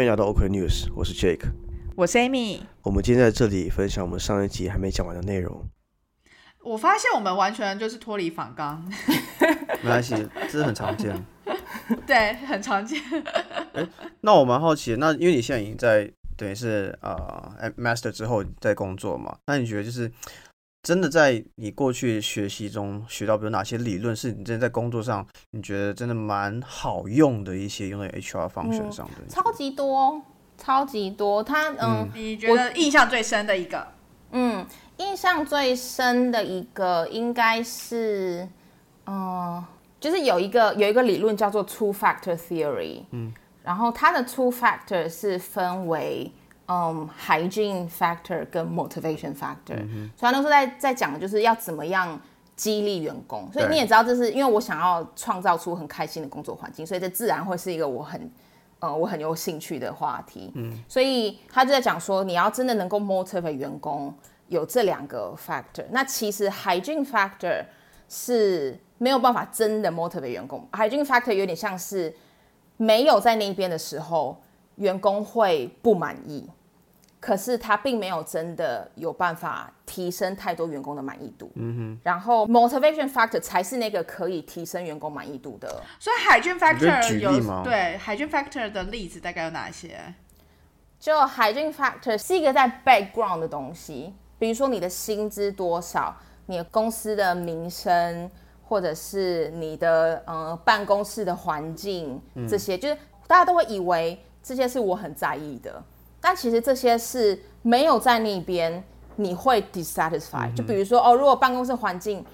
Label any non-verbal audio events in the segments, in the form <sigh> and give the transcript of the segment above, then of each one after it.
欢迎来到 OK News，我是 Jake，我是 Amy。我们今天在这里分享我们上一集还没讲完的内容。我发现我们完全就是脱离反纲，<laughs> 没关系，这是很常见。<laughs> 对，很常见。哎，那我蛮好奇，那因为你现在已经在等于是呃 Master 之后在工作嘛，那你觉得就是真的在你过去学习中学到，比如哪些理论是你真的在工作上你觉得真的蛮好用的一些用在 HR 方向上的？超级多，超级多。他嗯，你觉得印象最深的一个？嗯。印象最深的一个应该是，嗯，就是有一个有一个理论叫做 two factor theory，嗯，然后它的 two factor 是分为，嗯，hygiene factor 跟 motivation factor，所以那时候在在讲的就是要怎么样激励员工，所以你也知道这是因为我想要创造出很开心的工作环境，所以这自然会是一个我很，呃，我很有兴趣的话题，嗯，所以他就在讲说你要真的能够 motivate 员工。有这两个 factor，那其实 hygiene factor 是没有办法真的 motivate 员工。hygiene factor 有点像是没有在那边的时候，员工会不满意，可是他并没有真的有办法提升太多员工的满意度。嗯哼。然后 motivation factor 才是那个可以提升员工满意度的。所以 hygiene factor 有对 hygiene factor 的例子大概有哪些？就 hygiene factor 是一个在 background 的东西。比如说你的薪资多少，你的公司的名声，或者是你的呃办公室的环境，这些就是大家都会以为这些是我很在意的，但其实这些是没有在那边你会 dissatisfied。就比如说哦，如果办公室环境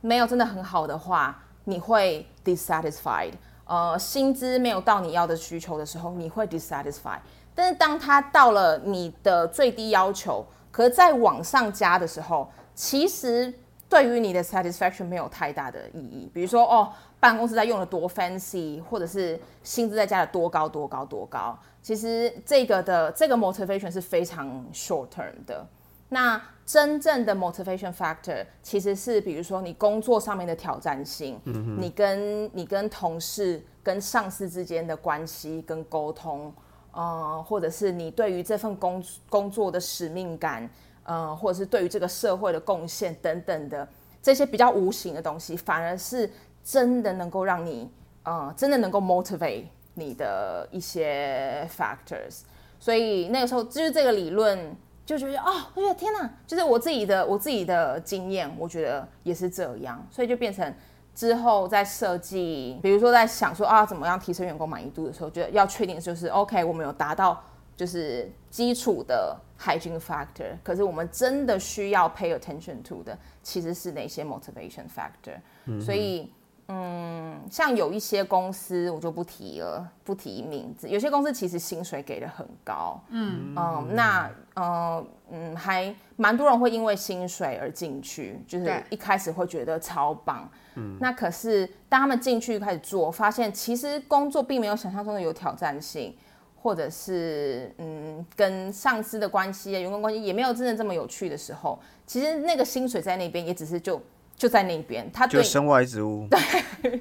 没有真的很好的话，你会 dissatisfied。呃，薪资没有到你要的需求的时候，你会 dissatisfied。但是当它到了你的最低要求。可是再往上加的时候，其实对于你的 satisfaction 没有太大的意义。比如说，哦，办公室在用的多 fancy，或者是薪资在加的多高多高多高，其实这个的这个 motivation 是非常 short term 的。那真正的 motivation factor 其实是，比如说你工作上面的挑战性，嗯你跟你跟同事、跟上司之间的关系跟沟通。呃，或者是你对于这份工工作的使命感，呃，或者是对于这个社会的贡献等等的这些比较无形的东西，反而是真的能够让你，呃，真的能够 motivate 你的一些 factors。所以那个时候就是这个理论，就觉得哦，我觉得天哪，就是我自己的我自己的经验，我觉得也是这样，所以就变成。之后在设计，比如说在想说啊，怎么样提升员工满意度的时候，觉得要确定就是 OK，我们有达到就是基础的 hygiene factor，可是我们真的需要 pay attention to 的其实是哪些 motivation factor，嗯所以。嗯，像有一些公司我就不提了，不提名字。有些公司其实薪水给的很高，嗯嗯，那呃嗯还蛮多人会因为薪水而进去，就是一开始会觉得超棒，嗯，那可是当他们进去开始做，发现其实工作并没有想象中的有挑战性，或者是嗯跟上司的关系、员工关系也没有真的这么有趣的时候，其实那个薪水在那边也只是就。就在那边，他就身外之物。<laughs> 对，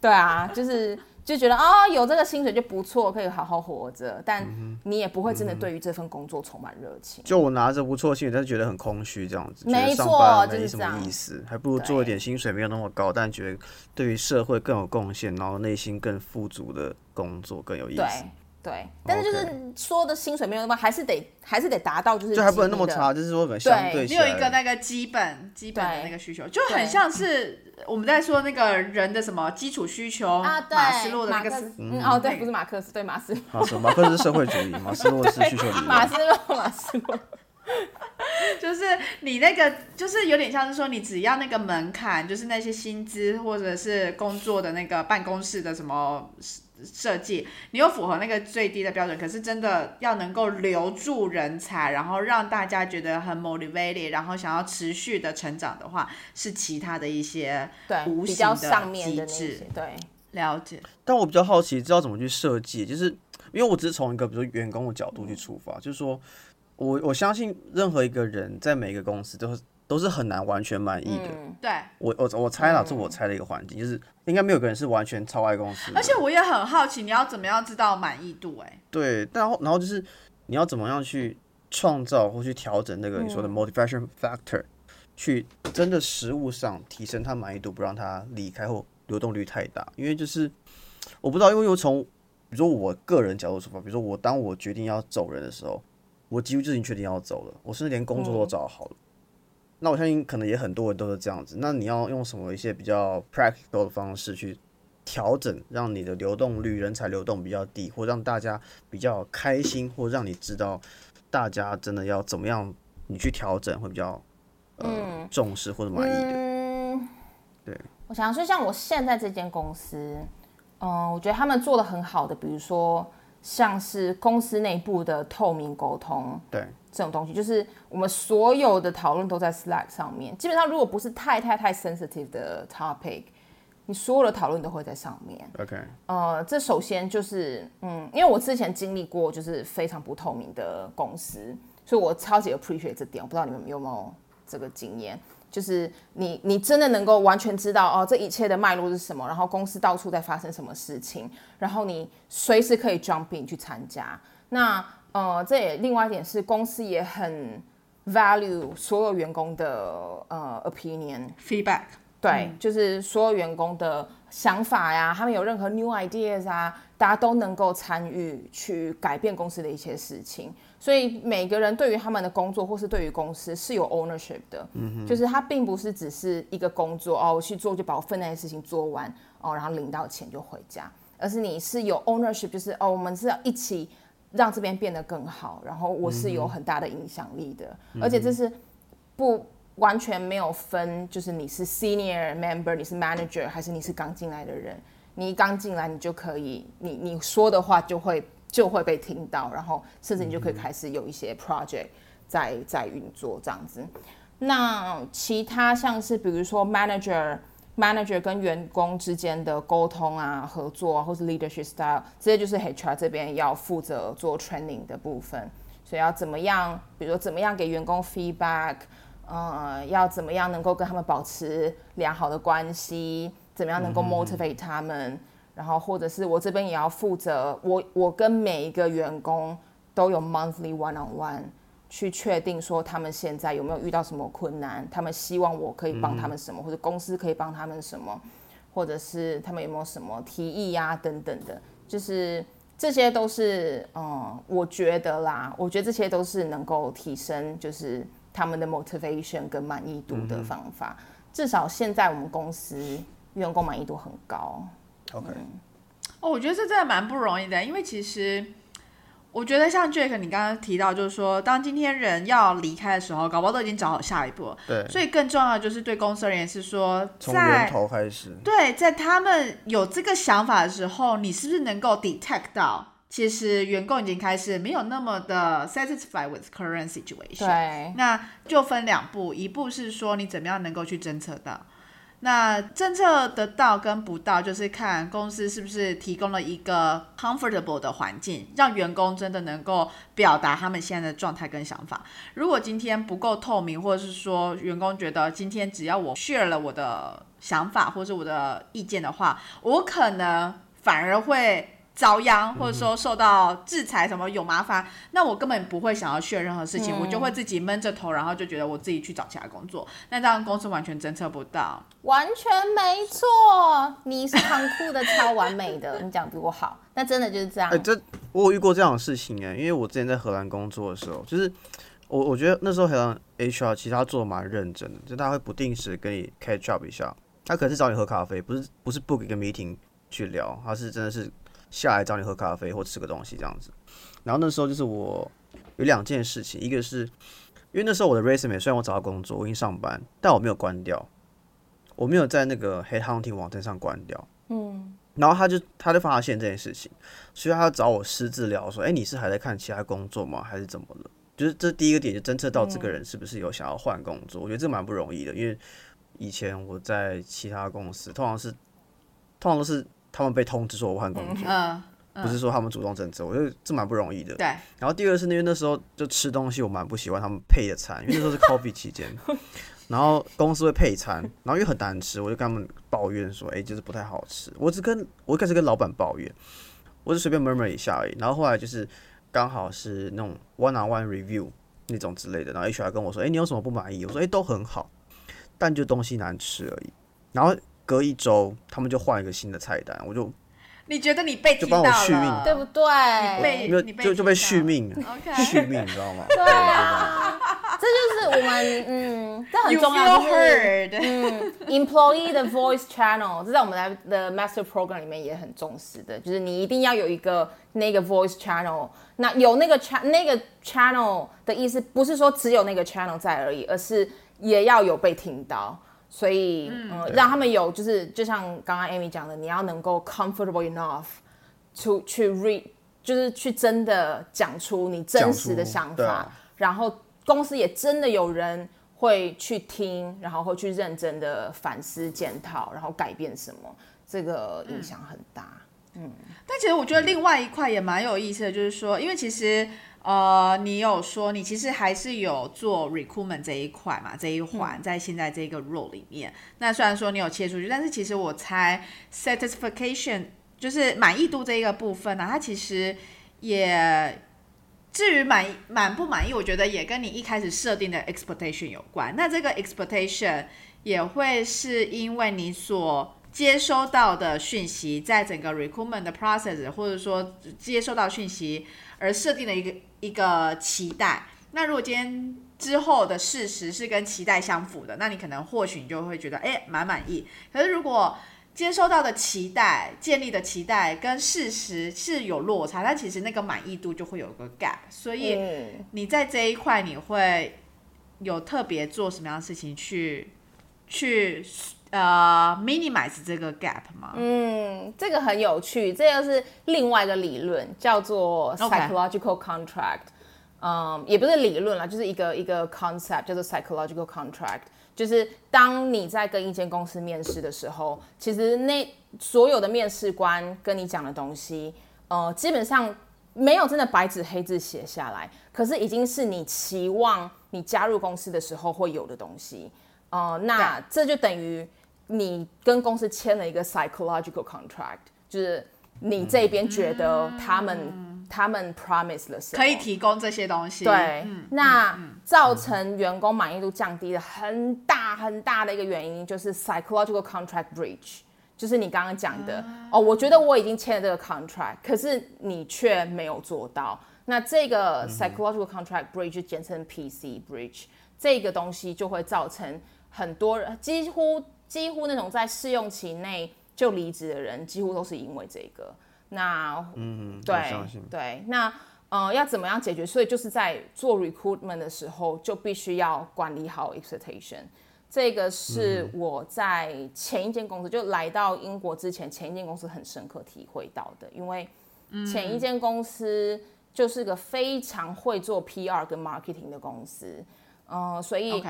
对啊，就是就觉得啊，有这个薪水就不错，可以好好活着。但你也不会真的对于这份工作充满热情。就我拿着不错薪水，但是觉得很空虚，这样子。没错，就是什么意思？还不如做一点薪水没有那么高，但觉得对于社会更有贡献，然后内心更富足的工作更有意思。对，但是就是说的薪水没有那么，还是得还是得达到，就是就还不能那么差，就是说相对，你有一个那个基本基本的那个需求，就很像是我们在说那个人的什么基础需求啊，对，马斯洛的那个嗯哦，对，不是马克思，对马斯马斯马克思是社会主义，<laughs> 马斯洛是需求理论，马斯洛马斯洛，<laughs> 就是你那个就是有点像是说，你只要那个门槛，就是那些薪资或者是工作的那个办公室的什么。设计，你又符合那个最低的标准，可是真的要能够留住人才，然后让大家觉得很 motivated，然后想要持续的成长的话，是其他的一些对无形的机制。对，了解。但我比较好奇，知道怎么去设计，就是因为我只是从一个比如说员工的角度去出发，就是说我我相信任何一个人在每个公司都是都是很难完全满意的。嗯，对，我我我猜啦，嗯这我猜的一个环境，就是应该没有个人是完全超爱公司。而且我也很好奇，你要怎么样知道满意度、哎，对，然后然后就是你要怎么样去创造或去调整那个你说的嗯 motivation factor，、去真的实物上提升他满意度，不让他离开或流动率太大。因为就是我不知道，因为又从比如说我个人角度出发，比如说我当我决定要走人的时候，我几乎就已经确定要走了，我甚至连工作都嗯找好了。那我相信可能也很多人都是这样子。那你要用什么一些比较 practical 的方式去调整，让你的流动率、人才流动比较低，或让大家比较开心，或让你知道大家真的要怎么样，你去调整会比较呃、重视或者满意的。嗯，对，我想说，像我现在这间公司，嗯、我觉得他们做的很好的，比如说像是公司内部的透明沟通对，这种东西，就是我们所有的讨论都在 Slack 上面。基本上，如果不是太太太 sensitive 的 topic，你所有的讨论都会在上面。OK，呃，这首先就是，嗯，因为我之前经历过就是非常不透明的公司，所以我超级 appreciate 这点。我不知道你们有没有这个经验，就是你你真的能够完全知道哦，这一切的脉络是什么，然后公司到处在发生什么事情，然后你随时可以 jump in 去参加。那呃，这也另外一点是公司也很 value 所有员工的呃 opinion，feedback，对，就是所有员工的想法呀，他们有任何 new ideas 啊，大家都能够参与去改变公司的一些事情。所以每个人对于他们的工作或是对于公司是有 ownership 的，嗯就是他并不是只是一个工作哦，我去做就把我分内的事情做完哦，然后领到钱就回家，而是你是有 ownership，就是哦，我们是要一起让这边变得更好，然后我是有很大的影响力的，而且这是不完全没有分，就是你是 senior member，你是 manager，还是你是刚进来的人。你一刚进来，你就可以，你你说的话就会就会被听到，然后甚至你就可以开始有一些 project 在在运作这样子。那其他像是比如说 manager。Manager 跟员工之间的沟通啊、合作啊，或是 leadership style，这些就是 HR 这边要负责做 training 的部分。所以要怎么样，比如说怎么样给员工 feedback，呃，要怎么样能够跟他们保持良好的关系，怎么样能够 motivate 他们，然后或者是我这边也要负责，我我跟每一个员工都有 monthly one on one。去确定说他们现在有没有遇到什么困难，他们希望我可以帮他们什么，或者公司可以帮他们什么，或者是他们有没有什么提议呀、等等的，就是这些都是嗯，我觉得啦，我觉得这些都是能够提升就是他们的 motivation 跟满意度的方法。至少现在我们公司员工满意度很高。OK，哦，我觉得这真的蛮不容易的，因为其实我觉得像 Jake 你刚刚提到，就是说当今天人要离开的时候，搞不好都已经找好下一步了。对，所以更重要的就是对公司而言是说，从源在头开始。对在他们有这个想法的时候，你是不是能够 detect 到，其实员工已经开始没有那么的 satisfied with current situation。对，那就分两步，一步是说你怎么样能够去侦测到，那政策得到跟不到，就是看公司是不是提供了一个 comfortable 的环境，让员工真的能够表达他们现在的状态跟想法。如果今天不够透明，或者是说员工觉得今天只要我 share 了我的想法或者是我的意见的话，我可能反而会。遭殃，或者说受到制裁，什么有麻烦，那我根本不会想要 share 任何事情，我就会自己闷着头，然后就觉得我自己去找其他工作，那这样公司完全侦测不到。完全没错，你是很酷的超完美的，<laughs> 你讲比我好，那真的就是这样。哎、这我有遇过这样的事情哎、因为我之前在荷兰工作的时候，就是我我觉得那时候好像 HR 其实他做的蛮认真的，就他会不定时跟你 catch up 一下，他可能是找你喝咖啡，不是不是 book 一个 meeting 去聊，他是真的是下来找你喝咖啡或吃个东西这样子。然后那时候就是我有两件事情，一个是因为那时候我的 resume 虽然我找到工作，我已经上班，但我没有关掉，我没有在那个 head hunting 网站上关掉。嗯，然后他就他就发现这件事情，所以他找我私自聊说，哎，你是还在看其他工作吗？还是怎么了？就是这第一个点就侦测到这个人是不是有想要换工作，我觉得这蛮不容易的，因为以前我在其他公司，通常是通常都是他们被通知说我换工作，嗯，不是说他们主动增资，我觉得这蛮不容易的。对，然后第二个是因为那时候就吃东西，我蛮不喜欢他们配的餐，因为那时候是 <laughs> coffee 期间，然后公司会配餐，然后又很难吃，我就跟他们抱怨说，哎、就是不太好吃。我只跟我一开始跟老板抱怨，我就随便 murmur 一下而已。然后后来就是刚好是那种 one on one review 那种之类的，然后 HR 跟我说，哎、你有什么不满意？我说，哎、都很好，但就东西难吃而已。然后隔一周，他们就换一个新的菜单，我就你觉得你被就听到帮我续命了，对不对？被因为你被就就被续命续命，你知道吗？对啊，这就是我们嗯，这很重要，就是 heard，嗯，employee 的 voice channel，这在我们的的 master program 里面也很重视的，就是你一定要有一个那个 voice channel。那有那个 cha 那个 channel 的意思，不是说只有那个 channel 在而已，而是也要有被听到。所以，嗯，让他们有就是，就像刚刚 Amy 讲的，你要能够 comfortable enough to 去 read，就是去真的讲出你真实的想法，然后公司也真的有人会去听，然后会去认真的反思检讨，然后改变什么，这个影响很大。嗯。但其实我觉得另外一块也蛮有意思的，就是说，因为其实呃，你有说你其实还是有做 recruitment 这一块嘛，这一环在现在这个 role 里面。那虽然说你有切出去，但是其实我猜 satisfaction 就是满意度这一个部分呢、它其实也。至于满意满不满意，我觉得也跟你一开始设定的 expectation 有关。那这个 expectation 也会是因为你所接收到的讯息，在整个 recruitment 的 process，或者说接收到讯息而设定的一个一个期待。那如果今天之后的事实是跟期待相符的，那你可能或许你就会觉得哎蛮满意。可是如果接收到的期待、建立的期待跟事实是有落差，那其实那个满意度就会有个 gap。所以，你在这一块你会有特别做什么样的事情去去呃 minimize 这个 gap 吗？嗯，这个很有趣，这个是另外一个理论，叫做 psychological contract。嗯，也不是理论啦，就是一个一个 concept 叫做 psychological contract。就是当你在跟一间公司面试的时候，其实那所有的面试官跟你讲的东西，呃，基本上没有真的白纸黑字写下来，可是已经是你期望你加入公司的时候会有的东西。呃，那这就等于你跟公司签了一个 psychological contract，就是你这边觉得他们、他们 promise 了什么，可以提供这些东西。对，那造成员工满意度降低的很大很大的一个原因就是 psychological contract breach，就是你刚刚讲的、哦，我觉得我已经签了这个 contract，可是你却没有做到。那这个 psychological contract breach 就简称 PC breach，这个东西就会造成很多人几乎几乎那种在试用期内就离职的人，几乎都是因为这个。那嗯，我对。对，那呃要怎么样解决？所以就是在做 recruitment 的时候，就必须要管理好 expectation。这个是我在前一间公司，就来到英国之前，前一间公司很深刻体会到的，因为前一间公司就是个非常会做 PR 跟 marketing 的公司。嗯、所以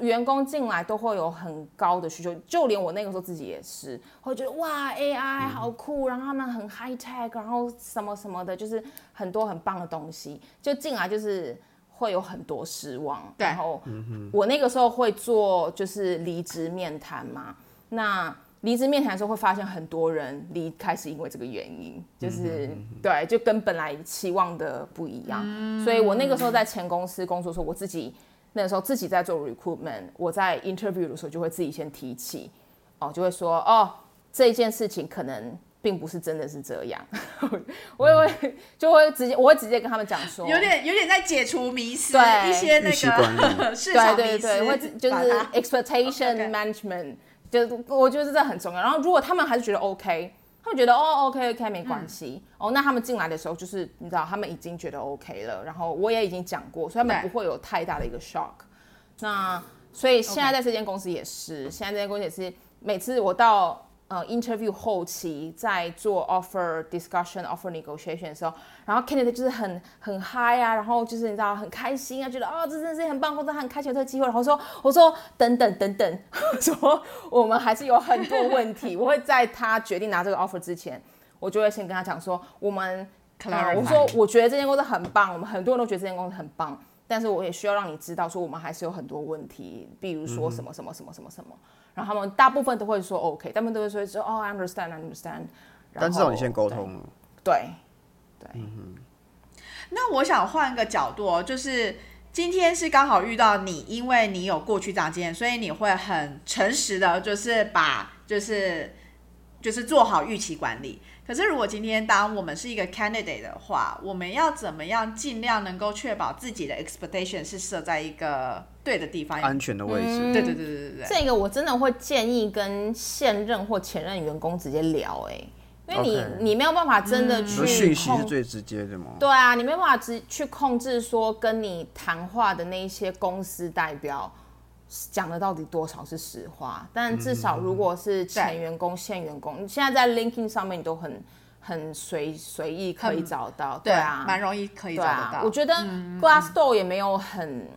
员工进来都会有很高的需求，就连我那个时候自己也是，会觉得哇 AI 好酷，然后他们很 high tech，然后什么什么的，就是很多很棒的东西，就进来就是会有很多失望。然后我那个时候会做就是离职面谈嘛，那离职面谈的时候会发现很多人离开是因为这个原因，就是、对，就跟本来期望的不一样。所以我那个时候在前公司工作的时候，我自己那个时候自己在做 recruitment，我在 interview 的时候就会自己先提起，哦，就会说哦这件事情可能并不是真的是这样，<laughs> 我也会就会直接我会直接跟他们讲说，有点有点在解除迷思，对。一些那个 <laughs> 市场迷思，对对对，会就是 expectation management，就我觉得这很重要。然后如果他们还是觉得 OK，他们觉得哦 OK OK 没关系、哦，那他们进来的时候就是你知道他们已经觉得 OK 了，然后我也已经讲过，所以他们不会有太大的一个 shock。那所以现在在这间公司也是现在这间公司也是每次我到。呃，interview 后期在做 offer discussion、offer negotiation 的时候，然后 candidate 就是很很嗨啊，然后就是你知道很开心啊，觉得哦这真的是很棒，或者很开心有这个机会，然后说我说等等等等，<laughs> 说我们还是有很多问题，我会在他决定拿这个 offer 之前，我就会先跟他讲说，我们，呃 Clarify 我说我觉得这间公司很棒，我们很多人都觉得这间公司很棒，但是我也需要让你知道说我们还是有很多问题，比如说什么什么什么什么什么，然后他们大部分都会说 OK，他们都会说说哦 I understand I understand，但至少你先沟通了。对，对，那我想换个角度哦，就是今天是刚好遇到你，因为你有过去这样经验，所以你会很诚实的，就是把就是就是做好预期管理。可是如果今天当我们是一个 candidate 的话，我们要怎么样尽量能够确保自己的 expectation 是设在一个对的地方？安全的位置，对对对对对对。这个我真的会建议跟现任或前任员工直接聊、哎，因为你你没有办法真的去说讯息是控最直接的吗？对啊，你没有办法直去控制说跟你谈话的那一些公司代表讲的到底多少是实话，但至少如果是前员工、现员工，你现在在 LinkedIn 上面你都很很随随意可以找到，对啊，蛮容易可以找得到。，啊我觉得 Glassdoor 也没有很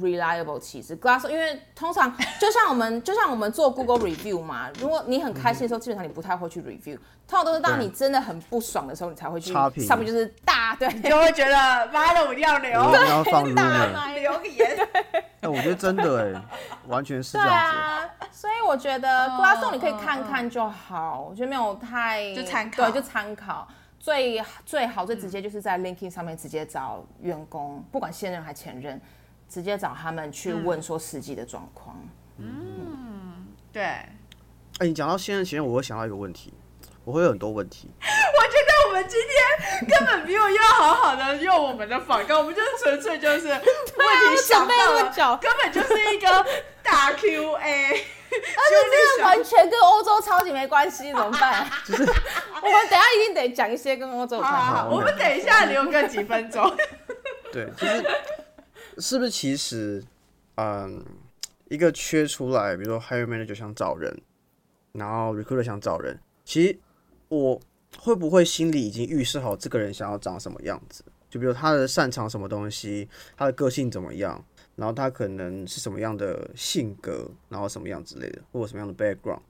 reliable 其实 Glass，因为通常就像我们就像我们做 Google review 嘛，如果你很开心的时候，基本上你不太会去 review，通常都是当你真的很不爽的时候，你才会去差评。上面就是大对。你就会觉得妈的，我一定要留我一定要放大骂留个言。<laughs> 哎，我觉得真的哎，完全是这对样子。啊，所以我觉得 Glassdoor 你可以看看就好，我觉得没有太就参考对，就参考。最最好最直接就是在 LinkedIn 上面直接找员工，不管现任还前任，直接找他们去问说实际的状况。嗯对，哎，你讲到现在前任，我会想到一个问题，我会有很多问题。<laughs> 我觉得我们今天根本没有要好好的用我们的访告，我们就是纯粹就是 <laughs> 问题想到了，久根本就是一个大 <laughs> Q A。而且这个完全跟欧洲超级没关系，怎么办？就是我们等一下一定得讲一些跟欧洲有好。好好，我们等一下留个几分钟。对，就是是不是其实，嗯，一个缺出来，比如说 hire manager 想找人，然后 recruiter 想找人，其实我会不会心里已经预设好这个人想要长什么样子？就比如他的擅长什么东西，他的个性怎么样，然后他可能是什么样的性格，然后什么样之类的，或者什么样的 background，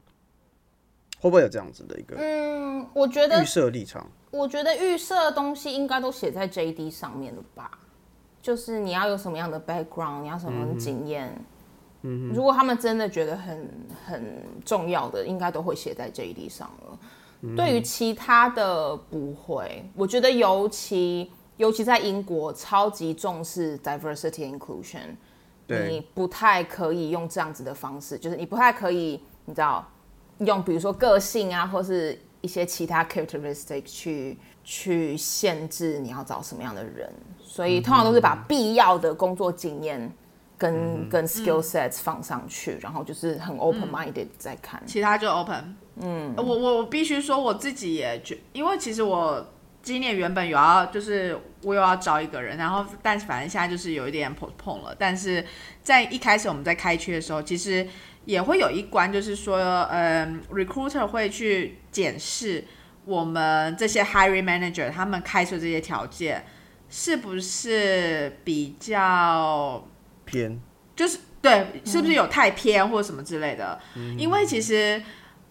会不会有这样子的一个嗯，我觉得预设立场？我觉得预设的东西应该都写在 JD 上面了吧？就是你要有什么样的 background，你要什么样的经验。嗯，如果他们真的觉得很很重要的，应该都会写在 JD 上了。对于其他的不会，我觉得尤其尤其在英国超级重视 diversity and inclusion，你，不太可以用这样子的方式，就是你不太可以，你知道，用比如说个性啊，或是一些其他 characteristic 去去限制你要找什么样的人，所以通常都是把必要的工作经验跟、跟 skill sets 放上去，然后就是很 open minded 在看。其他就 open。嗯，我我我必须说我自己也觉，因为其实我今年原本有要，就是我有要招一个人，然后但是反正现在就是有一点 postpone 了。但是在一开始我们在开缺的时候，其实也会有一关，就是说，嗯，recruiter 会去检视我们这些 hiring manager 他们开出这些条件是不是比较偏。就是对，是不是有太偏或者什么之类的？因为其实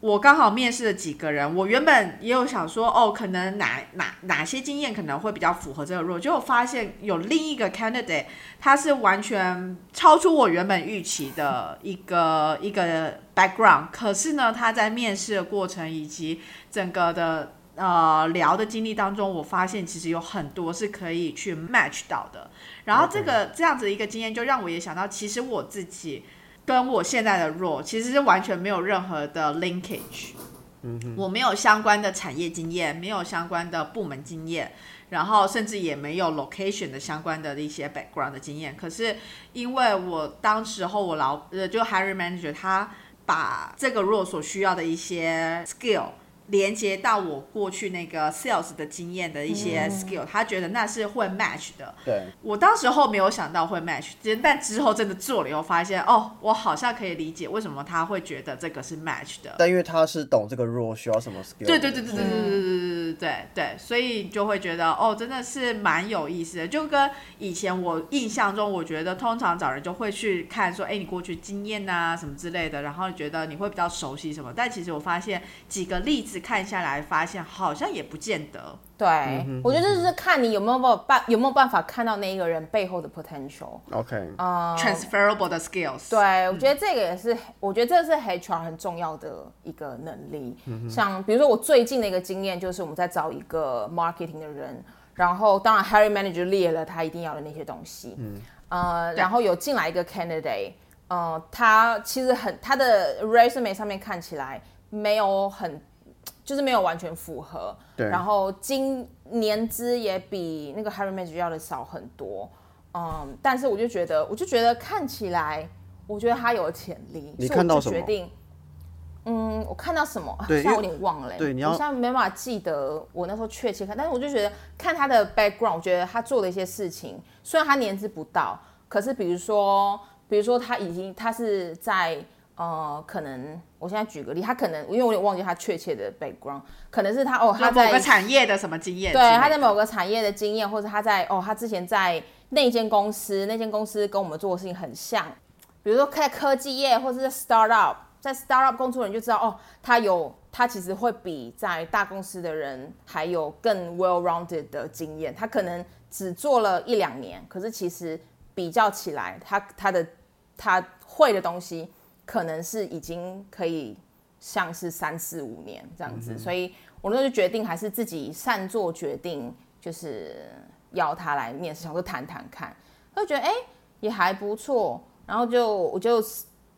我刚好面试了几个人，我原本也有想说，哦，可能哪哪哪些经验可能会比较符合这个 role，结果发现有另一个 candidate，他是完全超出我原本预期的一个一个 background，可是呢，他在面试的过程以及整个的呃聊的经历当中，我发现其实有很多是可以去 match 到的。然后这个这样子的一个经验，就让我也想到，其实我自己跟我现在的 role 其实是完全没有任何的 linkage。我没有相关的产业经验，没有相关的部门经验，然后甚至也没有 location 的相关的一些 background 的经验。可是因为我当时候我老呃就 hiring manager 他把这个 role 所需要的一些 skill 连接到我过去那个 sales 的经验的一些 skill，、他觉得那是会 match 的。对，我当时候没有想到会 match，但之后真的做了以后发现，哦，我好像可以理解为什么他会觉得这个是 match 的。但因为他是懂这个 role 需要什么 skill，对对对对对对对对对对对对对，所以你就会觉得哦，真的是蛮有意思的，就跟以前我印象中，我觉得通常找人就会去看说，哎，你过去经验啊什么之类的，然后觉得你会比较熟悉什么，但其实我发现几个例子看下来，发现好像也不见得。对，我觉得这是看你有没有办有没有办法看到那一个人背后的 potential。OK，啊、transferable 的 skills。对，我觉得这个也是，我觉得这是 HR 很重要的一个能力。像比如说我最近的一个经验，就是我们在找一个 marketing 的人，然后当然 hiring manager 列了他一定要的那些东西，呃，然后有进来一个 candidate，呃，他其实很他的 resume 上面看起来没有很，就是没有完全符合，对然后今年资也比那个 hiring manager 要的少很多，嗯，但是我就觉得，我就觉得看起来，我觉得他有潜力，你所以我看到什么就决定，嗯，我看到什么？对现在我有点忘了欸、对你要我现在没办法记得我那时候确切看，但是我就觉得看他的 background，我觉得他做的一些事情，虽然他年资不到，可是比如说，比如说他已经他是在呃，可能我现在举个例，他可能因为我有点忘记他确切的 background，可能是他哦他在他某个产业的什么经验？对，他在某个产业的经验，或者他在哦，他之前在那间公司，那间公司跟我们做的事情很像，比如说在科技业或者是在 startup，在 startup 工作人就知道哦，他有他其实会比在大公司的人还有更 well-rounded 的经验，他可能只做了一两年，可是其实比较起来，他他的他会的东西可能是已经可以像是三四五年这样子，所以我那时候就决定还是自己擅做决定，就是要他来面试，想说谈谈看，他就觉得哎、也还不错，然后就我就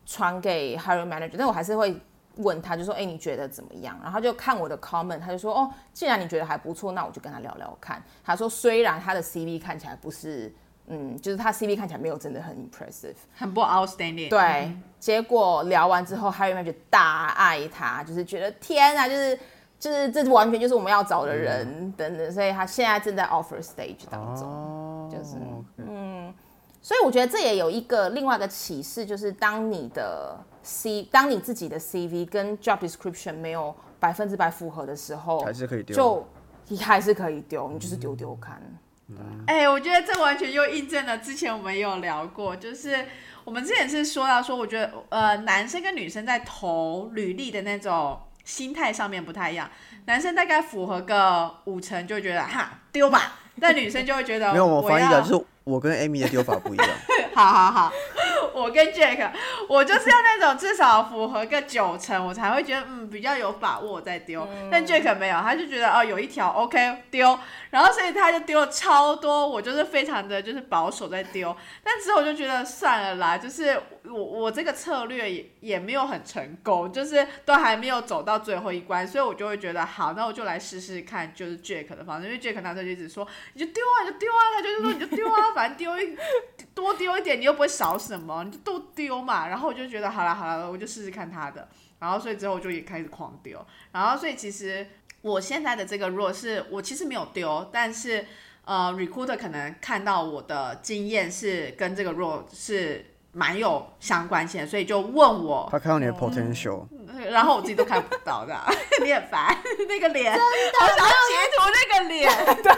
传给 hiring manager，但我还是会问他，就说哎、你觉得怎么样？然后他就看我的 comment，他就说哦，既然你觉得还不错，那我就跟他聊聊看。他说虽然他的 CV 看起来不是。嗯，就是他 CV 看起来没有真的很 impressive，很不 outstanding。对，结果聊完之后，Harry Manager 大爱他，就是觉得天啊，就是就是这完全就是我们要找的人，等等，所以他现在正在 offer stage 当中。哦，就是嗯，所以我觉得这也有一个另外一个启示，就是当你的 C，当你自己的 CV 跟 job description 没有百分之百符合的时候，还是可以丢就你还是可以丢，你就是丢丢看。哎、我觉得这完全又印证了之前我们也有聊过，就是我们之前是说到说，我觉得呃，男生跟女生在投履历的那种心态上面不太一样，男生大概符合个五成就觉得哈丢吧，<laughs> 但女生就会觉得没有我翻译的，就是我跟 Amy 的丢法不一样。好好好，我跟 Jack，我就是要那种至少符合个九成，我才会觉得嗯比较有把握再丢。但 Jack 没有，他就觉得哦有一条 OK 丢，然后所以他就丢了超多，我就是非常的就是保守在丢。但之后我就觉得算了啦，就是我我这个策略也也没有很成功，就是都还没有走到最后一关，所以我就会觉得好，那我就来试试看，就是 Jack 的方式，因为 Jack 那时候就一直说你就丢啊，你就丢啊，他就是说你就丢啊，<laughs> 反正丢一多丢一点，你又不会少什么，你就都丢嘛。然后我就觉得好了好了，我就试试看他的。然后所以之后我就也开始狂丢。然后所以其实我现在的这个弱是我其实没有丢，但是呃，recruiter 可能看到我的经验是跟这个 rule 是蛮有相关性的，所以就问我，他看到你的 potential，然后我自己都看不到的，<laughs> 你很烦那个脸，我想要截图那个脸。<laughs> 对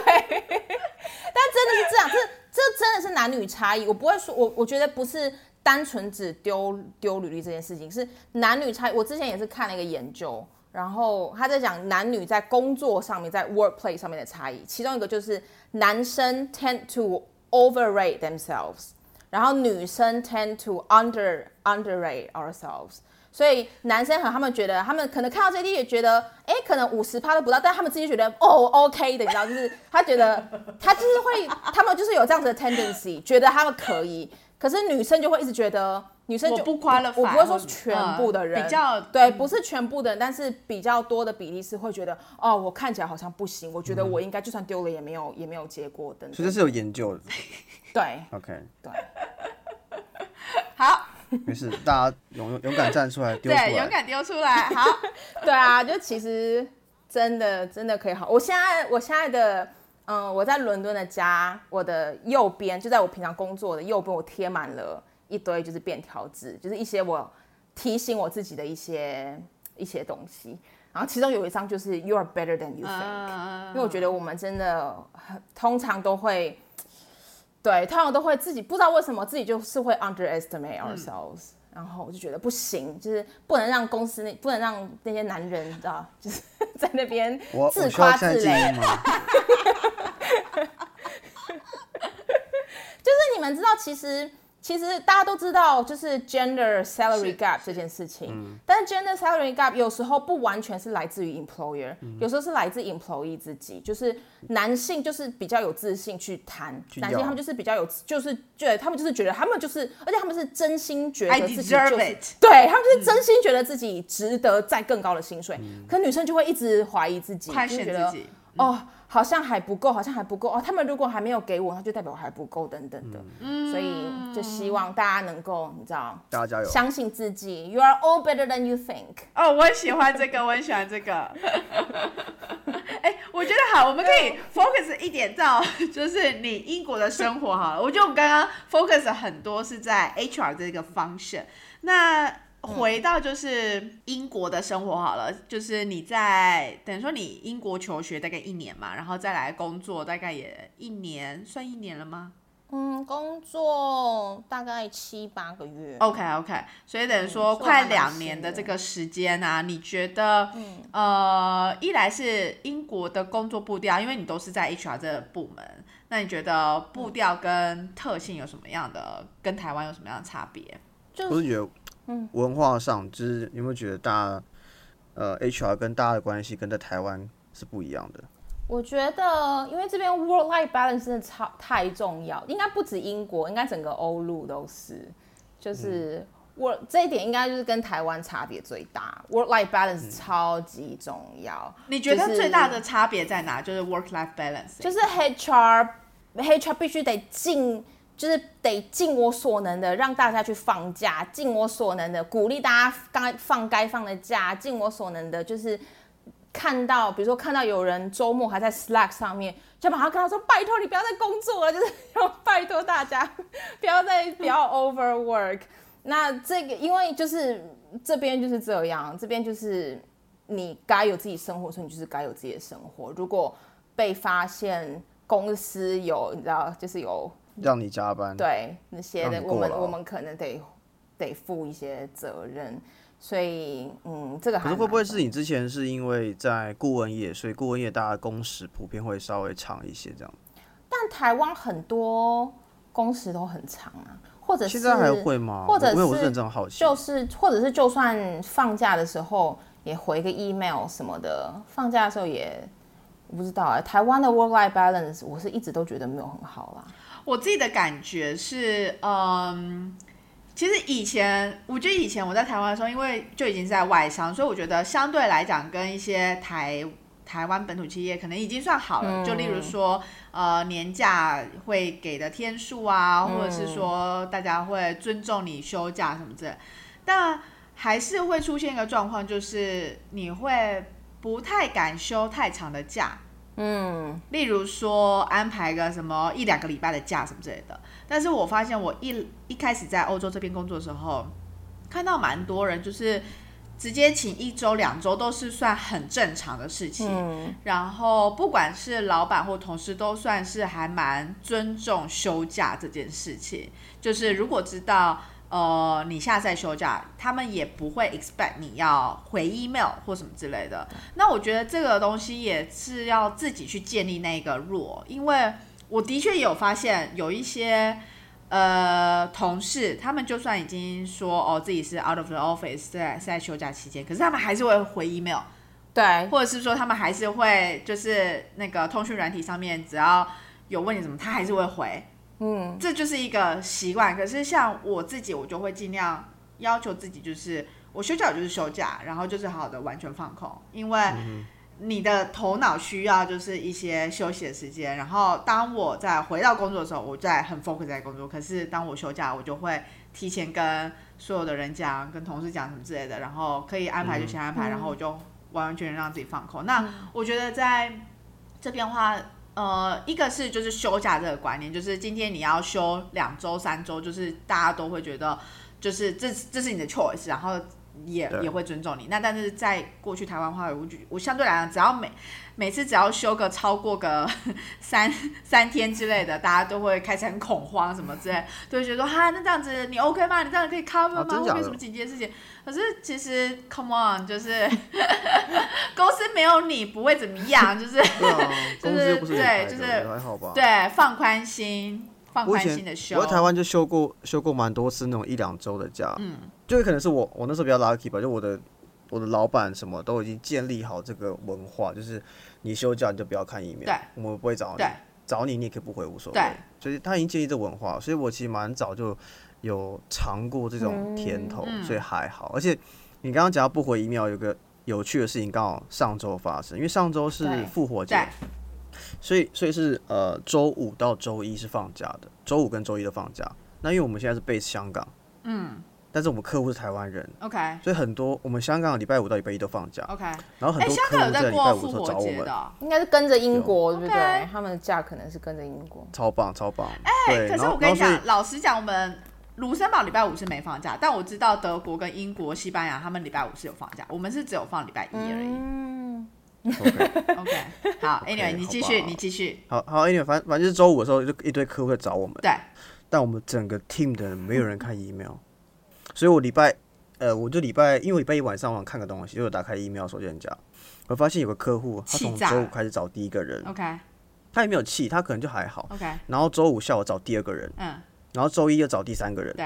但真的是这样，这这真的是男女差异。我不会说，我我觉得不是单纯只丢丢履历这件事情，是男女差。我之前也是看了一个研究，然后他在讲男女在工作上面，在 workplace 上面的差异。其中一个就是男生 tend to overrate themselves，然后女生 tend to under underrate ourselves。所以男生很，他们觉得他们可能看到这题也觉得，哎，可能五十趴都不到，但他们自己觉得哦，OK 的，你知道，就是他觉得他就是会，他们就是有这样子的 tendency，觉得他们可以。可是女生就会一直觉得，女生就我不 qualify，我不会说全部的人，嗯比较对，不是全部的人，但是比较多的比例是会觉得，哦，我看起来好像不行，我觉得我应该就算丢了也没有也没有结果等等。所以这是有研究的。对 <laughs> OK，对，<laughs> 好，没事，大家勇勇敢站出来，丢出对，勇。敢丢出来。好，<laughs> 对啊，就其实真的真的可以好。我现在我现在的嗯，我在伦敦的家，我的右边就在我平常工作的右边，我贴满了一堆就是便条纸，就是一些我提醒我自己的一些一些东西。然后其中有一张就是 You are better than you think，、嗯因为我觉得我们真的很通常都会，对，通常都会自己不知道为什么自己就是会 underestimate ourselves，、然后我就觉得不行，就是不能让公司那不能让那些男人，你知道，就是 <laughs> 在那边自夸自擂？<laughs> 就是你们知道，其实其实大家都知道，就是 gender salary gap 这件事情。但是 gender salary gap 有时候不完全是来自于 employer，、有时候是来自 employee 自己。就是男性就是比较有自信去谈，去男性他们就是比较有，就是对他们就是觉得他们就是，而且他们是真心觉得自己就 deserve 是 it 对他们就是真心觉得自己值得再更高的薪水。可女生就会一直怀疑自己，快就是觉得。哦，好像还不够，好像还不够哦。他们如果还没有给我，那就代表我还不够，等等的。所以就希望大家能够，你知道，大家加油！相信自己。You are all better than you think。哦，我很喜欢这个，我很喜欢这个。<laughs> 哎、我觉得好，我们可以 focus 一点到 <laughs> 就是你英国的生活好了。我觉得我们刚刚 focus 很多是在 HR 这个 function。那回到就是英国的生活好了，就是你在等于说你英国求学大概一年嘛，然后再来工作大概也一年，算一年了吗？嗯，工作大概七八个月。OK OK，所以等于说快两年的这个时间啊，你觉得，嗯呃，一来是英国的工作步调，因为你都是在 HR 这个部门，那你觉得步调跟特性有什么样的，跟台湾有什么样的差别？就是我是觉得，文化上就是有没有觉得大家，呃，HR 跟大家的关系跟在台湾是不一样的？我觉得，因为这边 work-life balance 真的超太重要，应该不止英国，应该整个欧陆都是，就是。work 这一点应该就是跟台湾差别最大，work-life balance 超级重要。你觉得最大的差别在哪？就是 work life balance，就是 HR HR 必须得尽，就是得尽我所能的让大家去放假，尽我所能的鼓励大家该放该放的假，尽我所能的就是看到，比如说看到有人周末还在 Slack 上面，就马上跟他说：“拜托你不要再工作了，就是 <laughs> 要拜托大家不要再不要 overwork。”那这个因为就是这边就是这样，这边就是你该有自己生活，所以你就是该有自己的生活。如果被发现公司有你知道就是有让你加班，对那些的，我们我们可能得得负一些责任。所以，嗯，这个还可是会不会是你之前是因为在顾问业，所以顾问业大家工时普遍会稍微长一些这样？但台湾很多工时都很长啊，或者是现在还会吗？或者是是认真好奇，就是或者是就算放假的时候也回个 email 什么的，放假的时候也我不知道哎、台湾的 work life balance 我是一直都觉得没有很好啦。我自己的感觉是，嗯，其实以前，我觉得以前我在台湾的时候，因为就已经是在外商，所以我觉得相对来讲，跟一些台台湾本土企业可能已经算好了。就例如说，呃，年假会给的天数啊，或者是说大家会尊重你休假什么之类的，但还是会出现一个状况，就是你会不太敢休太长的假。嗯，例如说安排个什么一两个礼拜的假什么之类的。但是我发现我一一开始在欧洲这边工作的时候，看到蛮多人就是直接请一周两周都是算很正常的事情。嗯然后不管是老板或同事，都算是还蛮尊重休假这件事情。就是如果知道呃你下次在休假，他们也不会 expect 你要回 email 或什么之类的。那我觉得这个东西也是要自己去建立那个 rule，因为我的确有发现有一些。呃，同事他们就算已经说哦自己是 out of the office 在是在休假期间，可是他们还是会回 email，对，或者是说他们还是会就是那个通讯软体上面只要有问你什么，他还是会回，嗯，这就是一个习惯。可是像我自己，我就会尽量要求自己，就是我休假就是休假，然后就是好好的完全放空，因为你的头脑需要就是一些休息的时间。然后当我在回到工作的时候，我在很 focus 在工作，可是当我休假，我就会提前跟所有的人讲，跟同事讲什么之类的，然后可以安排就先安排，然后我就完完全全让自己放空。那我觉得在这边的话，呃，一个是就是休假这个观念，就是今天你要休两周、三周，就是大家都会觉得，就是这这是你的 choice，然后也也会尊重你。那但是在过去台湾的话，我就我相对来讲，只要每每次只要休个超过个 <laughs> 三三天之类的，大家都会开始很恐慌什么之类，都会觉得说哈，那这样子你 OK 吗？你这样可以 cover 吗？啊真假的会不会什么紧急的事情？可是其实 come on，就是 <laughs> 公司没有你不会怎么样，就是啊，<laughs> 就是对就是还好吧？对放宽心，放我以前宽心的休。我在台湾就休过休过蛮多次那种一两周的假，嗯，就可能是我我那时候比较 lucky 吧，就我的我的老板什么都已经建立好这个文化，就是你休假你就不要看 email，对。我们不会找你，找你你也可以不回无所谓。对，所以他已经建立这文化，所以我其实蛮早就有尝过这种甜头，嗯。所以还好。而且你刚刚讲到不回 email 有个有趣的事情，刚好上周发生，因为上周是复活节。对，所以所以是呃周五到周一是放假的，周五跟周一都放假。那因为我们现在是 base 香港，嗯但是我们客户是台湾人，，OK 所以很多我们香港礼拜五到礼拜一都放假，OK。然后很哎，多客户香港有在在礼拜五的时过复活候找我们，节的哦。应该是跟着英国，对不对？他们的假可能是跟着英国。超棒超棒。哎，对，可是我跟你讲，老实讲，我们卢森堡礼拜五是没放假，但我知道德国跟英国、西班牙他们礼拜五是有放假，我们是只有放礼拜一而已。嗯，OK。OK，好，Anyway，你继续，你继续。好好，anyway，反正反正就是周五的时候，就一堆客户在找我们，对，但我们整个 team 的人没有人看 email，所以我礼拜，呃，我就礼拜，因为我礼拜一晚上我想看个东西，就有打开 email 手机很假，我发现有个客户，他从周五开始找第一个人，OK。他也没有气，他可能就还好，OK，然后周五下午找第二个人，嗯，然后周一又找第三个人，对，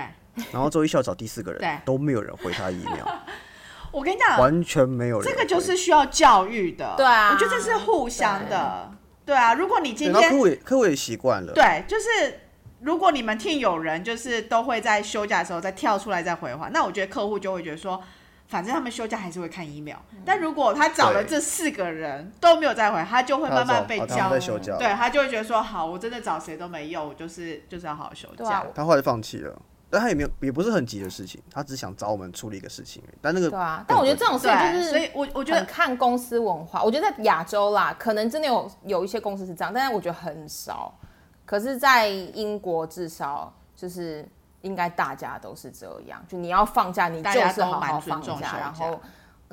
然后周一下午找第四个人对。人，都没有人回他 email，<laughs> 我跟你讲，完全没有这个就是需要教育的。对啊我觉得这是互相的。对啊，如果你，今天客天户也客户也习惯了，对，就是如果你们 team 有人就是都会在休假的时候再跳出来再回话，那我觉得客户就会觉得说。反正他们休假还是会看 email，但如果他找了对这四个人都没有再回，他就会慢慢被教对，他就会觉得说，好，我真的找谁都没用，我就是就是要好好休假。啊，他后来放弃了。但他也没有，也不是很急的事情，他只想找我们处理一个事情。但那个对啊。但我觉得这种事情，就是所以我我觉得看公司文化。我觉得在亚洲啦，可能真的有有一些公司是这样，但是我觉得很少。可是，在英国至少就是应该大家都是这样，就你要放假，你就是好好放假，假然后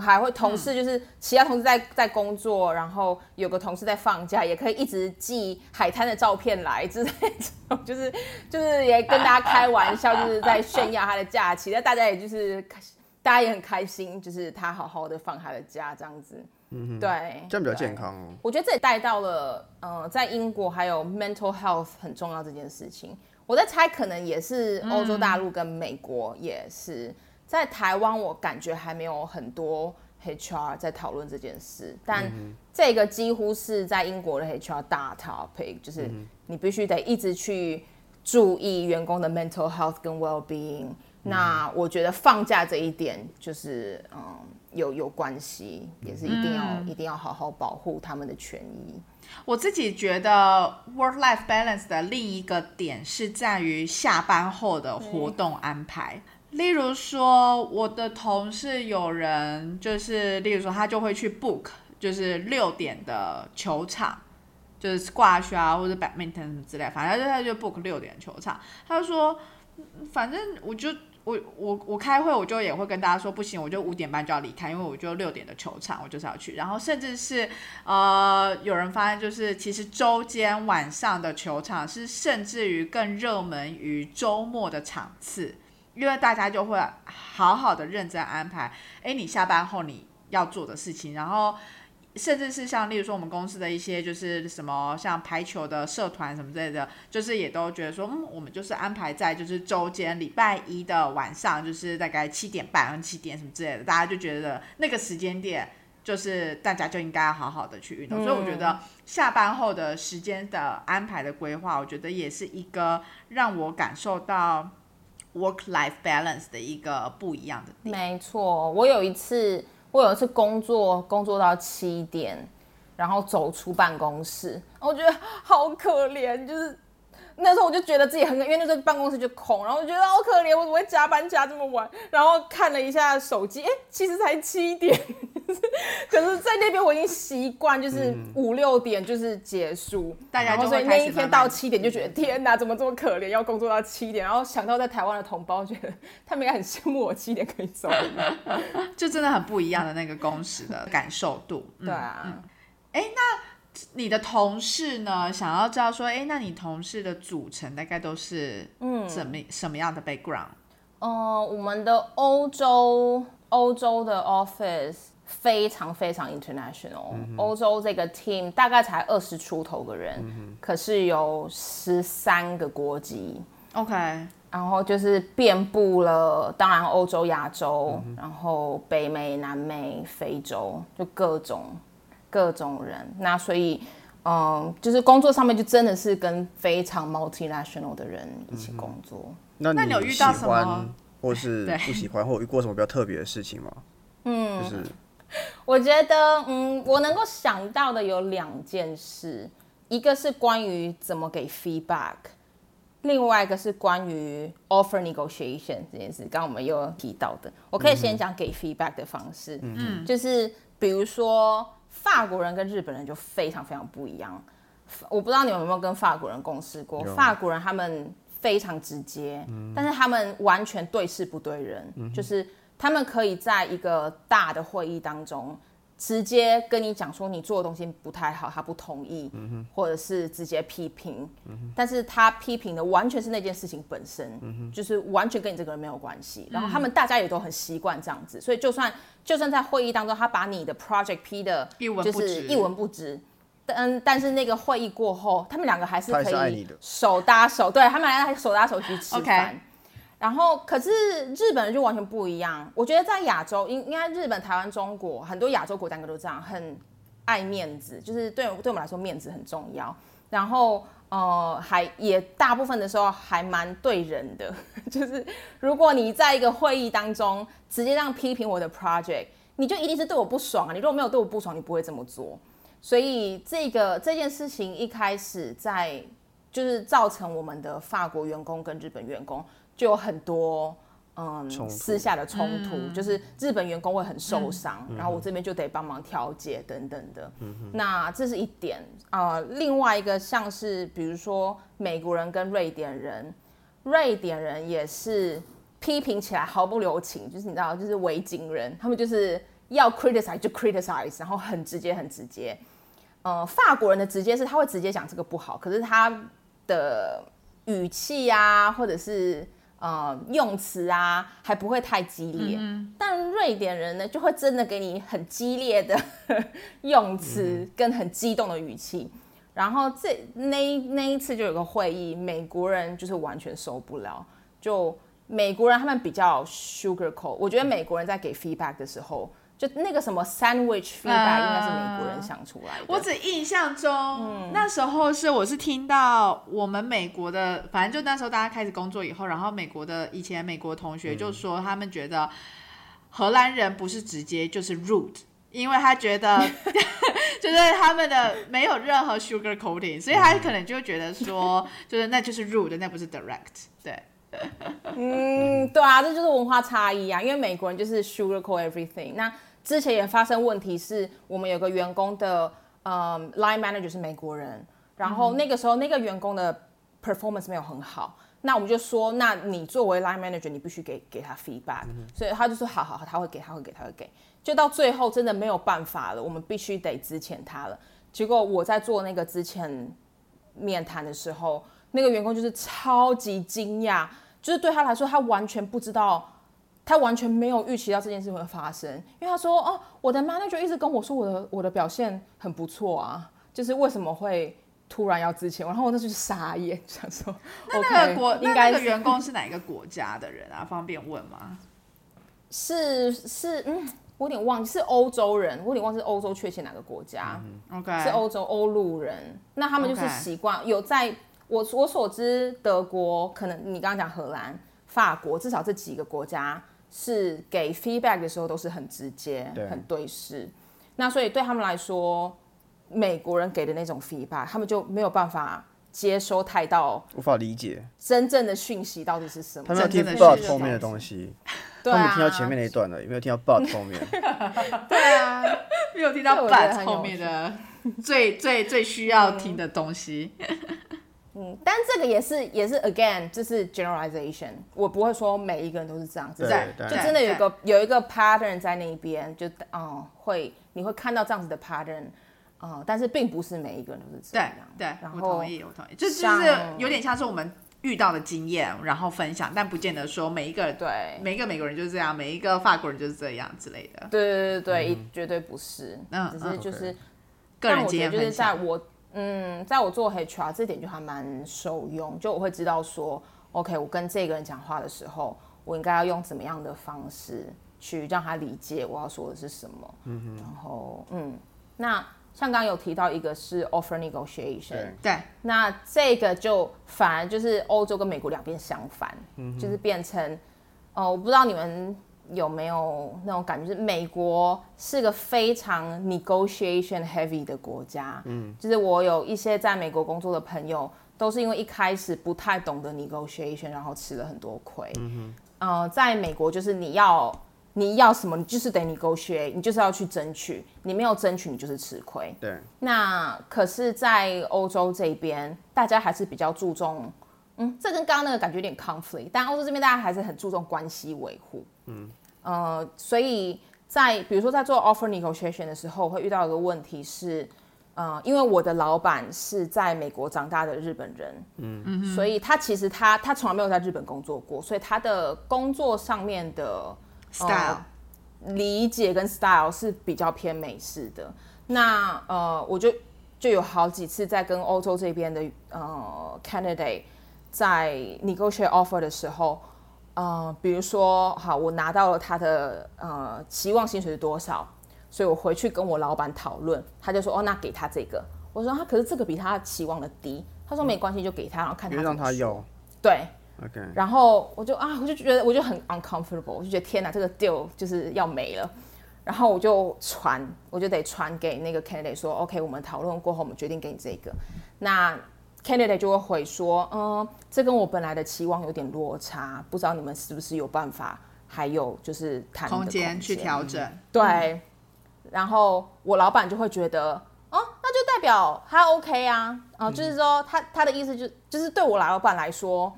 还会同事就是其他同事在在工作，然后有个同事在放假，也可以一直寄海滩的照片来之类这种，<laughs> 就是就是也跟大家开玩笑，就是在炫耀他的假期，那大家也就是开大家也很开心，就是他好好的放他的假这样子，嗯对，这样比较健康哦。我觉得这也带到了，呃，在英国还有 mental health 很重要这件事情。我在猜，可能也是欧洲大陆跟美国也是，在台湾我感觉还没有很多 HR 在讨论这件事，但这个几乎是在英国的 HR 大 topic，就是你必须得一直去注意员工的 mental health 跟 well being。那我觉得放假这一点就是嗯有有关系，也是一定要、一定要好好保护他们的权益。我自己觉得 work life balance 的另一个点是在于下班后的活动安排。例如说，我的同事有人就是，例如说他就会去 book，就是六点的球场，就是去啊或者 badminton 什么之类，反正他就 book 六点球场。他就说，反正我就我我我开会，我就也会跟大家说，不行，我就五点半就要离开，因为我就六点的球场，我就是要去。然后甚至是呃，有人发现就是，其实周间晚上的球场是甚至于更热门于周末的场次，因为大家就会好好的认真安排，哎，你下班后你要做的事情，然后。甚至是像例如说我们公司的一些就是什么像排球的社团什么之类的，就是也都觉得说，嗯，我们就是安排在就是周间礼拜一的晚上，就是大概七点半、七点什么之类的，大家就觉得那个时间点就是大家就应该要好好的去运动。所以我觉得下班后的时间的安排的规划，我觉得也是一个让我感受到 work life balance 的一个不一样的点。没错，我有一次，我有一次工作工作到七点，然后走出办公室，我觉得好可怜，就是那时候我就觉得自己很，因为那时候办公室就空，然后我觉得好可怜，我怎么会加班加这么晚？然后看了一下手机，哎，其实才七点，可是，在那边我已经习惯，就是五六点就是结束，大家就所以那一天到七点就觉得天哪，怎么这么可怜，要工作到七点，然后想到在台湾的同胞，觉得他们应该很羡慕我七点可以走。<laughs> 就真的很不一样的那个工时的感受度。嗯对啊，你的同事呢？想要知道说，哎，那你同事的组成大概都是嗯怎么什么样的 background？呃，我们的欧洲欧洲的 office 非常非常 international，、欧洲这个 team 大概才二十出头个人，可是有十三个国籍。OK，然后就是遍布了，当然欧洲、亚洲，然后北美、南美、非洲，就各种各种人。那所以，嗯，就是工作上面就真的是跟非常 multinational 的人一起工作。那那你有遇到什么喜欢或是 <laughs> 不喜欢，或有遇过什么比较特别的事情吗？嗯，就是我觉得，嗯，我能够想到的有两件事，一个是关于怎么给 feedback，另外一个是关于 offer negotiation 这件事。刚刚我们又提到的，我可以先讲给 feedback 的方式，嗯，就是比如说法国人跟日本人就非常非常不一样。我不知道你们有没有跟法国人共事过，法国人他们非常直接，但是他们完全对事不对人，就是他们可以在一个大的会议当中，直接跟你讲说你做的东西不太好，他不同意，或者是直接批评，但是他批评的完全是那件事情本身，就是完全跟你这个人没有关系。然后他们大家也都很习惯这样子，所以就算就算在会议当中，他把你的 project 批的一文就不值是一文不值。但但是那个会议过后，他们两个还是可以手搭手，对他们俩还手搭手去吃饭。然后，可是日本人就完全不一样。我觉得在亚洲，应应该日本、台湾、中国很多亚洲国家都这样，很爱面子，就是对对我们来说面子很重要。然后呃，还也大部分的时候还蛮对人的，<laughs> 就是如果你在一个会议当中直接这样批评我的 project，你就一定是对我不爽啊！你如果没有对我不爽，你不会这么做。所以这个这件事情一开始在就是造成我们的法国员工跟日本员工就有很多嗯私下的冲突，就是日本员工会很受伤，然后我这边就得帮忙调解等等的。那这是一点啊、呃另外一个像是比如说美国人跟瑞典人，瑞典人也是批评起来毫不留情，就是你知道，就是维京人，他们就是要 criticize 就 criticize，然后很直接很直接。呃，法国人的直接是他会直接讲这个不好，可是他的语气啊，或者是呃用词啊，还不会太激烈。但瑞典人呢，就会真的给你很激烈的 <laughs> 用词跟很激动的语气。然后这那那一次就有个会议，美国人就是完全受不了，就美国人他们比较 sugar coat，我觉得美国人在给 feedback 的时候，就那个什么 sandwich feedback 应该是美国人想出来的。我只印象中、嗯那时候是我是听到我们美国的，反正就那时候大家开始工作以后，然后美国的以前美国同学就说他们觉得荷兰人不是直接就是 rude。因为他觉得，<laughs> 就是他们的没有任何 sugar coating，所以他可能就会觉得说，就是那就是 rude，那不是 direct。对，嗯，对啊，这就是文化差异啊。因为美国人就是 sugarcoat everything。那之前也发生问题是，我们有个员工的呃 line manager 是美国人，然后那个时候那个员工的 performance 没有很好，那我们就说，那你作为 line manager，你必须给给他 feedback。所以他就说，好好好，他会给，他会给，他会给。就到最后真的没有办法了，我们必须得支遣他了。结果我在做那个之前面谈的时候，那个员工就是超级惊讶，就是对他来说，他完全不知道，他完全没有预期到这件事情会发生，因为他说，哦，我的 manager 一直跟我说我的我的表现很不错啊，就是为什么会突然要之前，然后我那就是傻眼，想说，那那 OK，个国应该是那那个员工是哪一个国家的人啊？方便问吗？是是嗯，我有点忘记是欧洲人，我有点忘记是欧洲确切哪个国家。OK，是欧洲欧陆人，那他们就是习惯有在我我所知，德国可能你刚刚讲荷兰、法国，至少这几个国家是给 feedback 的时候都是很直接、对很对视。那所以对他们来说，美国人给的那种 feedback，他们就没有办法接收太到无法理解，真正的讯息到底是什么。他们要听真正的是 but 这后面的种东西。他们听到前面那一段了，有没有听到 but <laughs> 后面？对啊，没有听到这我觉得 but 很有后面的最最最需要听的东西。嗯，但这个也是也是 again 就是 generalization，我不会说每一个人都是这样子，对对，就真的有一个有一个 pattern 在那边，就嗯会你会看到这样子的 pattern，嗯，但是并不是每一个人都是这样，对，然后我同意，我同意，就就是有点像是我们遇到的经验，然后分享，但不见得说每一个对。每一个美国人就是这样，每一个法国人就是这样之类的。对对对对，绝对不是，嗯只是就是个人经验就是分享，在我嗯，在我做 HR 这点就还蛮受用，就我会知道说，OK，我跟这个人讲话的时候，我应该要用怎么样的方式去让他理解我要说的是什么。嗯然后嗯，那像刚刚有提到一个是 offer negotiation，对。对。那这个就反而就是欧洲跟美国两边相反，就是变成，哦，我不知道你们有没有那种感觉，就是美国是个非常 negotiation heavy 的国家，嗯，就是我有一些在美国工作的朋友，都是因为一开始不太懂得 negotiation，然后吃了很多亏，嗯呃，在美国就是你要。你要什么，你就是得 negotiate，你就是要去争取，你没有争取，你就是吃亏。对，那可是，在欧洲这边，大家还是比较注重，嗯，这跟刚刚那个感觉有点 conflict，但欧洲这边大家还是很注重关系维护，嗯，呃，所以在比如说在做 offer negotiation 的时候，会遇到一个问题是，呃，因为我的老板是在美国长大的日本人，嗯，所以他其实他他从来没有在日本工作过，所以他的工作上面的 style，理解跟 style 是比较偏美式的。那呃，我就就有好几次在跟欧洲这边的呃 candidate 在 negotiate offer 的时候，呃，比如说好，我拿到了他的呃期望薪水是多少，所以我回去跟我老板讨论，他就说哦，那给他这个。我说他可是这个比他期望的低，他说没关系，就给他，然后看他别让他要。对，OK，然后我就啊，我就觉得我就很 uncomfortable，我就觉得天哪，这个 deal 就是要没了。然后我就传，我就得传给那个 candidate 说，OK，我们讨论过后，我们决定给你这个。那 candidate 就会回说，嗯，这跟我本来的期望有点落差，不知道你们是不是有办法，还有就是谈空间去调整。对，然后我老板就会觉得，哦，那就代表他 OK 啊，啊、就是说他他的意思就就是对我老板来说，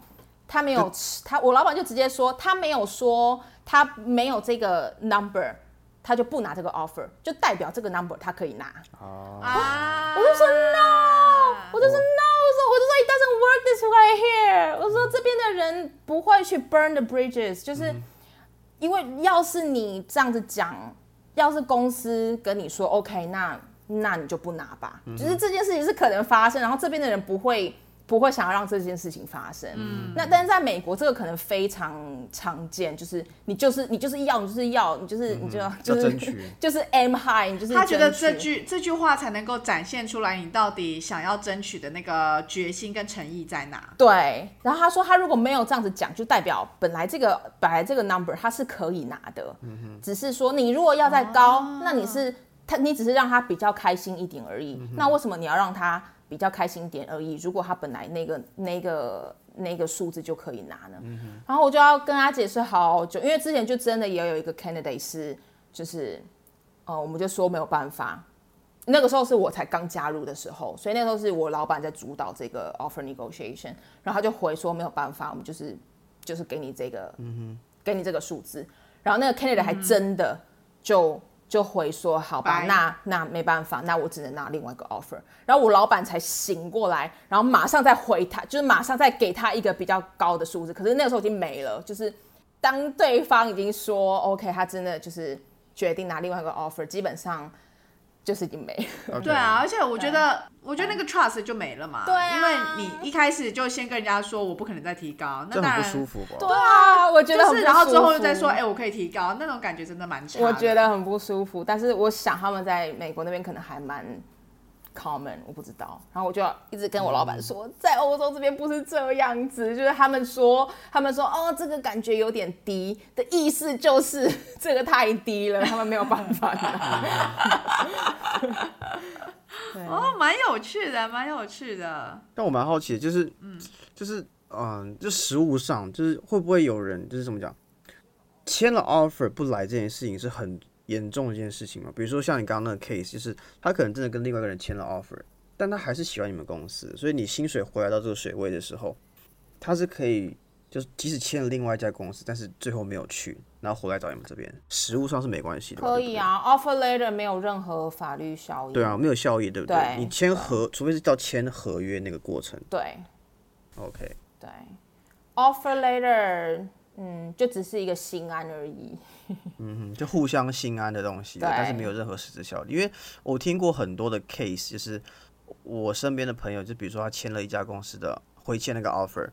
他没有他我老板就直接说他没有说他没有这个 number，他就不拿这个 offer，就代表这个 number 他可以拿。哦，啊，我就说 no，我就说 no，我说我就说 it doesn't work this way here，我说这边的人不会去 burn the bridges，就是因为要是你这样子讲，要是公司跟你说 OK，那那你就不拿吧，就是这件事情是可能发生，然后这边的人不会。不会想要让这件事情发生，嗯，那但是在美国这个可能非常常见，就是你就是你就是要你就是要你就是你就要就是争取。<laughs> 就是 aim high，你就是他觉得这句这句话才能够展现出来你到底想要争取的那个决心跟诚意在哪。对，然后他说他如果没有这样子讲，就代表本来这个本来这个 number 他是可以拿的，只是说你如果要再高，那你是他你只是让他比较开心一点而已。那为什么你要让他比较开心点而已？如果他本来那个那个那个数字就可以拿呢？然后我就要跟他解释好久，因为之前就真的也有一个 candidate 是就是呃，我们就说没有办法，那个时候是我才刚加入的时候，所以那个时候是我老板在主导这个 offer negotiation，然后他就回说没有办法，我们就是就是给你这个，嗯哼给你这个数字，然后那个 candidate 还真的就、就回说好吧，那那没办法，那我只能拿另外一个 offer，然后我老板才醒过来，然后马上再回他，就是马上再给他一个比较高的数字，可是那个时候已经没了，就是当对方已经说 OK，他真的就是决定拿另外一个 offer，基本上就是已经没了。对啊，，而且我觉得，我觉得那个 trust 就没了嘛。对啊因为你一开始就先跟人家说我不可能再提高，那很当然不舒服吧？对啊，我觉得就是，然后最后又舒服再说，哎、我可以提高，那种感觉真的蛮差的。我觉得很不舒服。但是我想他们在美国那边可能还蛮 common，我不知道。然后我就要一直跟我老板说，在欧洲这边不是这样子，就是他们说，他们说哦，这个感觉有点低的意思就是这个太低了，他们没有办法哦，蛮有趣的，蛮有趣的。但我蛮好奇的，就是嗯，就是，嗯，就实物上，就是会不会有人，就是怎么讲，签了 offer 不来这件事情是很严重的一件事情嘛？比如说像你刚刚那个 case，就是他可能真的跟另外一个人签了 offer，但他还是喜欢你们公司，所以你薪水回来到这个水位的时候，他是可以就是即使签了另外一家公司，但是最后没有去，然后回来找你们这边，实物上是没关系的。可以啊，offer letter 没有任何法律效益。对啊，没有效益，对不对？对你签合，除非是到签合约那个过程。对 OK，对，offer letter，嗯，就只是一个心安而已。嗯，就互相心安的东西，但是没有任何实质效力。因为我听过很多的 case，就是我身边的朋友，就比如说他签了一家公司的回签那个 offer，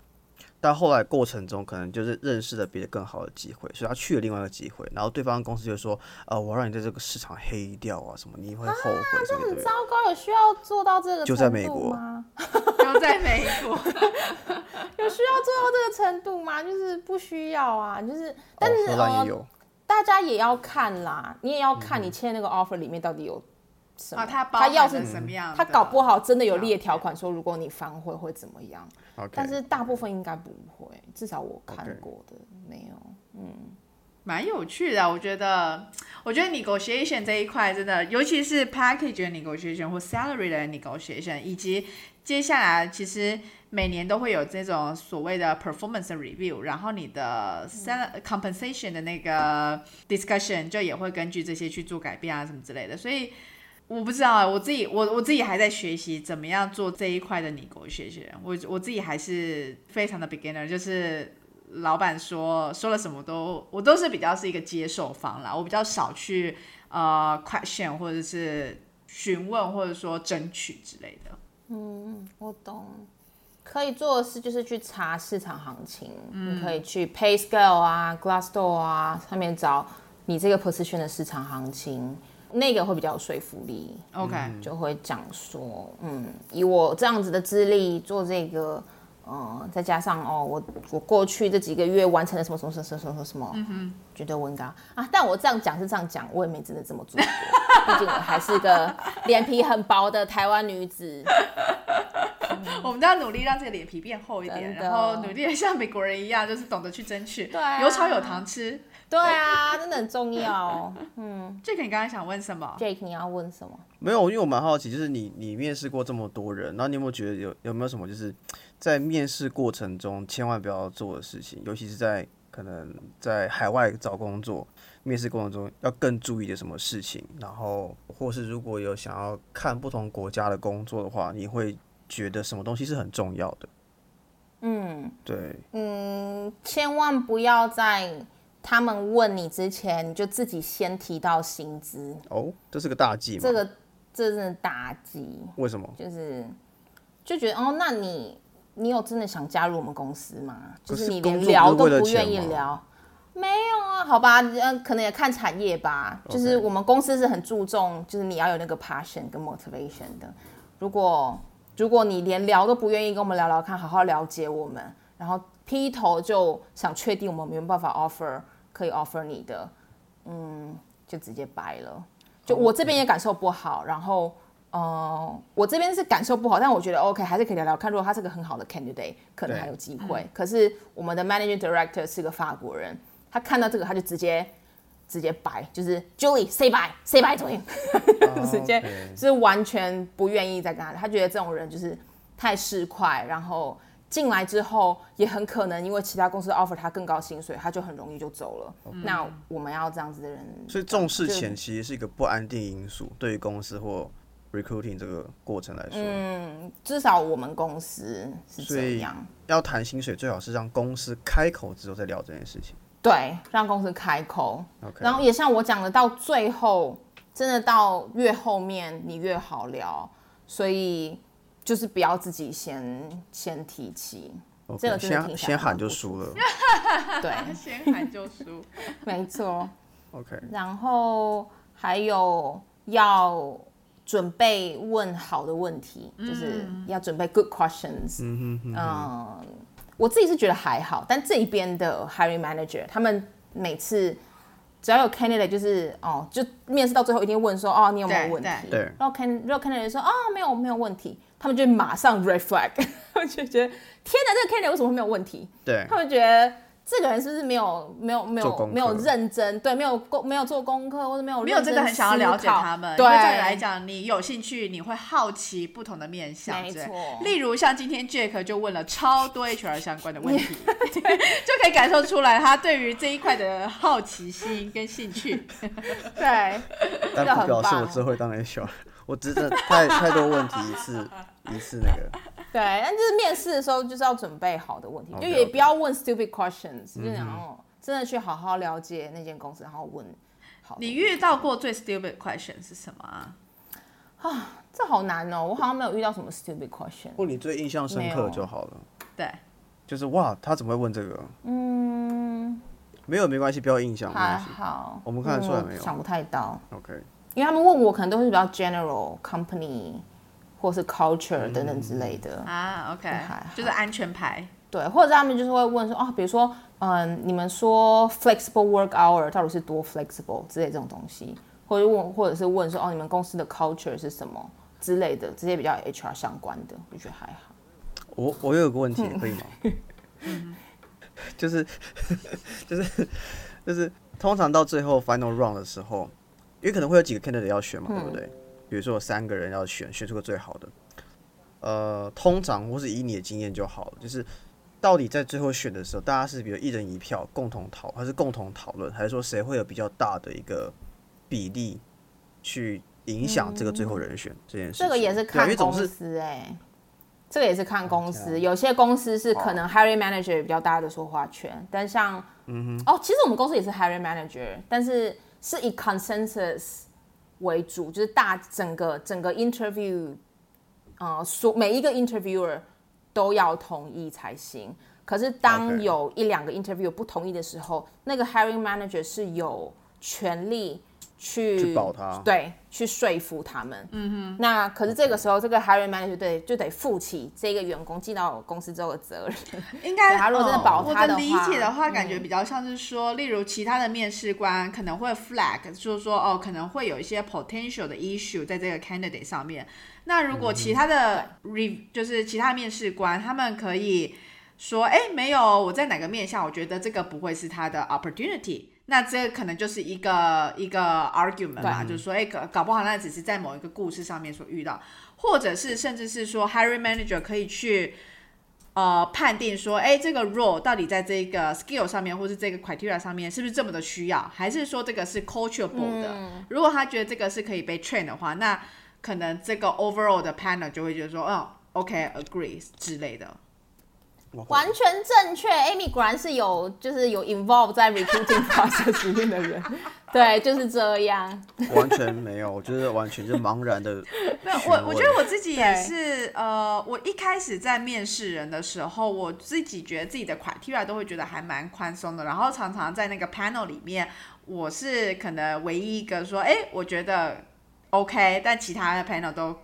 但后来过程中可能就是认识了别的更好的机会，所以他去了另外一个机会，然后对方公司就说，呃，我让你在这个市场黑掉啊，什么你会后悔什么的。很糟糕，有需要做到这个就在美国度吗？<laughs> 就在美国，<laughs> 有需要做到这个程度吗？就是不需要啊，就是，但是、哦、荷兰呃也有，大家也要看啦，你也要看你签那个 offer 里面到底有什么。啊，它包他要是什么样的？他搞不好真的有列条款说，如果你反悔会怎么样但是大部分应该不会，至少我看过的没有。嗯蛮有趣的啊，我觉得，我觉得 negotiation 这一块真的，尤其是 package 的 negotiation 或 salary 的 negotiation，以及接下来其实每年都会有这种所谓的 performance review，然后你的 sal compensation 的那个 discussion 就也会根据这些去做改变啊什么之类的，所以。我不知道啊，我自己我我自己还在学习怎么样做这一块的 negotiation，我我自己还是非常的 beginner，就是老板说说了什么都，我都是比较是一个接受方啦，我比较少去呃 question 或者是询问或者说争取之类的。嗯我懂。可以做的事就是去查市场行情，你可以去 PayScale 啊、Glassdoor 啊上面找你这个 position 的市场行情，那个会比较有说服力。OK，、就会讲说，嗯，以我这样子的资历做这个，呃，再加上哦，我我过去这几个月完成了什么什么什么什么什么什么，嗯哼，绝对我应该啊，但我这样讲是这样讲，我也没真的这么做过，毕竟我还是个脸皮很薄的台湾女子，我们都要努力让这个脸皮变厚一点，然后努力的像美国人一样，就是懂得去争取，对啊有草有糖吃。对啊，真的很重要。<laughs> 这个你刚刚想问什么？Jake，你要问什么？没有，因为我蛮好奇，就是你你面试过这么多人，然后你有没有觉得有有没有什么就是在面试过程中千万不要做的事情，尤其是在可能在海外找工作面试过程中要更注意的什么事情？然后或是如果有想要看不同国家的工作的话，你会觉得什么东西是很重要的？嗯对，嗯，千万不要在他们问你之前，你就自己先提到薪资，哦，这是个大忌吗？这个这真的大忌。为什么？就是就觉得哦，那你你有真的想加入我们公司吗？就是你连聊都不愿意聊。没有啊，好吧，嗯，可能也看产业吧。就是我们公司是很注重，就是你要有那个 passion 跟 motivation 的。如果如果你连聊都不愿意跟我们聊聊看，好好了解我们，然后劈头就想确定我们没有办法 offer 可以 offer 你的，嗯，就直接掰了。就我这边也感受不好，然后呃，我这边是感受不好，但我觉得 OK，还是可以聊聊看。如果他是个很好的 candidate，可能对还有机会。可是我们的 managing director 是个法国人，他看到这个他就直接直接掰，就是 Julie say bye say bye to him，<laughs> <laughs> 直接是完全不愿意再跟他。他觉得这种人就是太市侩，然后进来之后也很可能因为其他公司 offer 他更高薪水，他就很容易就走了。那我们要这样子的人，所以重视钱其实是一个不安定因素，对于公司或 recruiting 这个过程来说。嗯，至少我们公司是这样。要谈薪水，最好是让公司开口之后再聊这件事情。对，让公司开口然后也像我讲的，到最后真的到越后面你越好聊，所以就是不要自己先先提起这个先先喊就输了。<laughs> 对，先喊就输。没错。OK，然后还有要准备问好的问题，就是要准备 good questions。嗯哼我自己是觉得还好，但这一边的 hiring manager 他们每次只要有 candidate 就是哦，就面试到最后一定问说哦你有没有问题？对然后 can 然后 candidate 说啊、没有没有问题，他们就马上 red flag，<laughs> 他们就觉得天哪，这个 candidate 为什么会没有问题？对他们觉得这个人是不是没有没有没有没有认真，对，没有功没有做功课，或者没有没有真的很想要了解他们，对，来讲，你有兴趣，你会好奇不同的面向，没错。例如像今天 Jack 就问了超多 HR 相关的问题，<laughs> 对就可以感受出来他对于这一块的好奇心跟兴趣。<laughs> 对，但不表示我只会当 HR，我真的太太多问题一次一次那个。对，但就是面试的时候就是要准备好的问题，就也不要问 stupid questions，就然后真的去好好了解那间公司，然后问。好，你遇到过最 stupid question 是什么啊？啊，这好难哦，我好像没有遇到什么 stupid question。问你最印象深刻就好了。对，就是哇，他怎么会问这个？嗯，没有没关系，不要印象。还好，我们看得出来没有？想不太到。OK，因为他们问我可能都是比较 general company。或是 culture 等等之类的啊，OK，就是安全牌。对，或者他们就是会问说，哦，比如说，嗯，你们说 flexible work hour 到底是多 flexible 之类这种东西，或者问，或者是问说，哦，你们公司的 culture 是什么之类的，这些比较 HR 相关的，我觉得还好。我我有个问题，可以吗？<laughs> 就是就是就是通常到最后 final round 的时候，因为可能会有几个 candidate 要选嘛，对不对？比如说有三个人要选，选出个最好的。呃，通常或是以你的经验就好了，就是到底在最后选的时候，大家是比如一人一票共同讨，还是共同讨论，还是说谁会有比较大的一个比例去影响这个最后人选这件事？这个也是看公司哎，这个也是看公司，有些公司是可能 hiring manager 比较大的说话权，但像嗯哼，哦，其实我们公司也是 hiring manager，但是是以 consensus。为主就是大整个整个 interview，呃，所每一个 interviewer 都要同意才行。可是当有一两个 interview 不同意的时候，那个 hiring manager 是有权利。去保他，对，去说服他们。嗯哼。那可是这个时候，这个 hiring manager 对就得负起这个员工进到公司之后的责任。<laughs> 应该，他如果真的保他的话，我的理解的话，感觉比较像是说，例如其他的面试官可能会 flag，就是说哦，可能会有一些 potential 的 issue 在这个 candidate 上面。那如果其他的 re 就是其他面试官，他们可以说，哎，没有，我在哪个面向，我觉得这个不会是他的 opportunity。那这可能就是一个一个 argument 嘛，就是说，哎，搞搞不好那只是在某一个故事上面所遇到，或者是甚至是说，hiring manager 可以去呃判定说，哎，这个 role 到底在这个 skill 上面，或是这个 criteria 上面，是不是这么的需要，还是说这个是 culturable 的？如果他觉得这个是可以被 train 的话，那可能这个 overall 的 panel 就会觉得说，嗯，OK，agree 之类的。完全正确，Amy 果然是有就是有 involve 在 recruiting <laughs> process 里面的人，<laughs> 对，就是这样。完全没有，我觉得完全就茫然的。<laughs> 没有，我我觉得我自己也是，呃，我一开始在面试人的时候，我自己觉得自己的 criteria 都会觉得还蛮宽松的，然后常常在那个 panel 里面，我是可能唯一一个说，哎，我觉得 OK，但其他的 panel 都。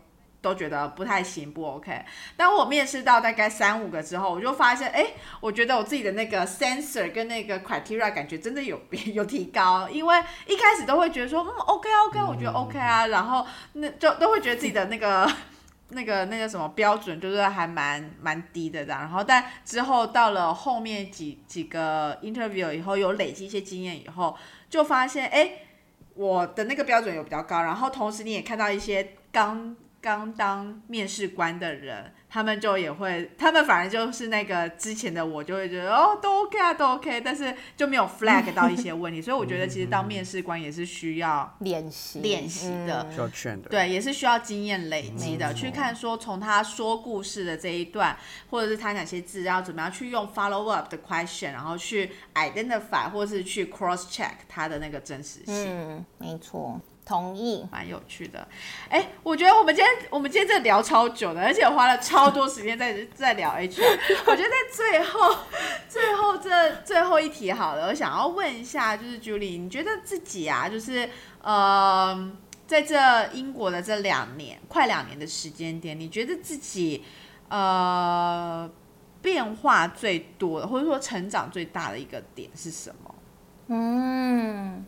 都觉得不太行，不 OK。当我面试到大概三五个之后，我就发现，哎，我觉得我自己的那个 sensor 跟那个 criteria 感觉真的有 <laughs> 有提高。因为一开始都会觉得说，嗯，OK OK，我觉得 OK 啊，然后那就都会觉得自己的那个那 <laughs> 个那个什么标准就是还蛮蛮低的这样。然后但之后到了后面几几个 interview 以后，有累积一些经验以后，就发现，哎，我的那个标准有比较高。然后同时你也看到一些刚刚当面试官的人，他们就也会，他们反而就是那个之前的我就会觉得哦，都 OK 啊，都 OK，但是就没有 <laughs> flag 到一些问题，所以我觉得其实当面试官也是需要练习练习的，需要劝的，对，也是需要经验累积的，去看说从他说故事的这一段，或者是他哪些字要怎么样去用 follow up 的 question，然后去 identify 或是去 cross check 他的那个真实性，嗯，没错。同意，蛮有趣的。哎，我觉得我们今天我们今天真的聊超久的，而且花了超多时间在 <laughs> 在聊 HR。我觉得在最后最后这最后一题好了，我想要问一下，就是 Julie，你觉得自己啊，就是呃，在这英国的这两年快两年的时间点，你觉得自己呃变化最多的，或者说成长最大的一个点是什么？嗯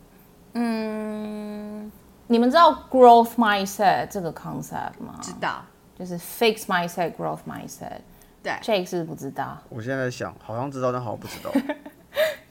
嗯。你们知道 growth mindset 这个 concept 吗？知道，就是 fix mindset growth mindset。对，Jake 是不知道？我现在想，好像知道，但好像不知道。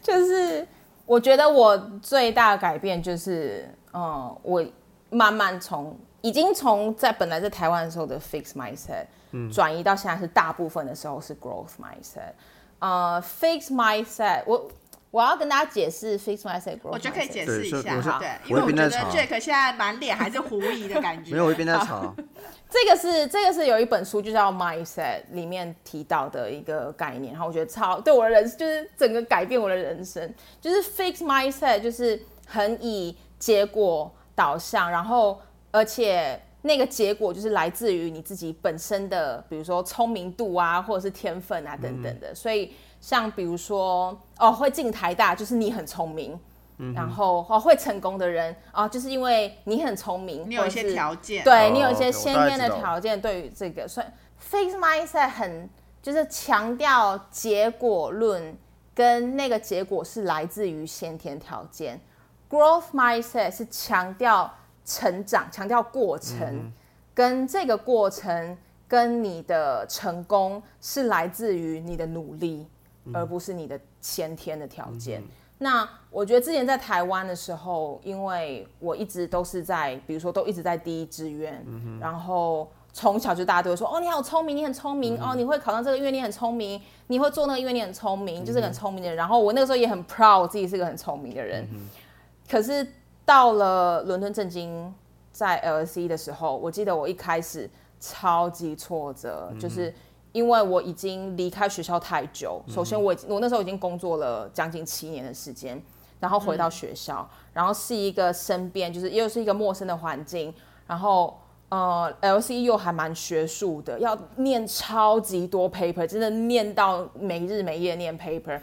就是我觉得我最大的改变就是，嗯，我慢慢从已经从在本来在台湾的时候的 fix mindset，转移到现在是大部分的时候是 growth mindset。呃，fix mindset，我我要跟大家解释 fix mindset。我觉得可以解释一下，哈对，因为我觉得 Jack 现在满脸还是狐疑的感觉。<laughs> 没有，我一边在吵。这个是这个是有一本书就叫 Mindset 里面提到的一个概念，然后我觉得超对我的人就是整个改变我的人生，就是 Fix Mindset 就是很以结果导向，然后而且那个结果就是来自于你自己本身的，比如说聪明度啊，或者是天分啊等等的，所以像比如说哦会进台大，就是你很聪明。然后哦，会成功的人啊，就是因为你很聪明，你有一些条件，对哦你有一些先天的条件，对于这个，所以 fixed mindset 很就是强调结果论，跟那个结果是来自于先天条件。growth mindset 是强调成长，强调过程，跟这个过程跟你的成功是来自于你的努力，而不是你的先天的条件。那我觉得之前在台湾的时候，因为我一直都是在，比如说都一直在第一志愿，然后从小就大家都会说，哦，你好聪明，你很聪明，哦，你会考上这个，因为你很聪明，你会做那个，因为你很聪明，就是很聪明的人。然后我那个时候也很 proud 我自己是个很聪明的人。可是到了伦敦政经在 LSE 的时候，我记得我一开始超级挫折，就是因为我已经离开学校太久。首先我已经我那时候已经工作了将近七年的时间，然后回到学校，然后是一个身边就是又是一个陌生的环境，然后。呃，LC 又还蛮学术的，要念超级多 paper，真的念到没日没夜念 paper。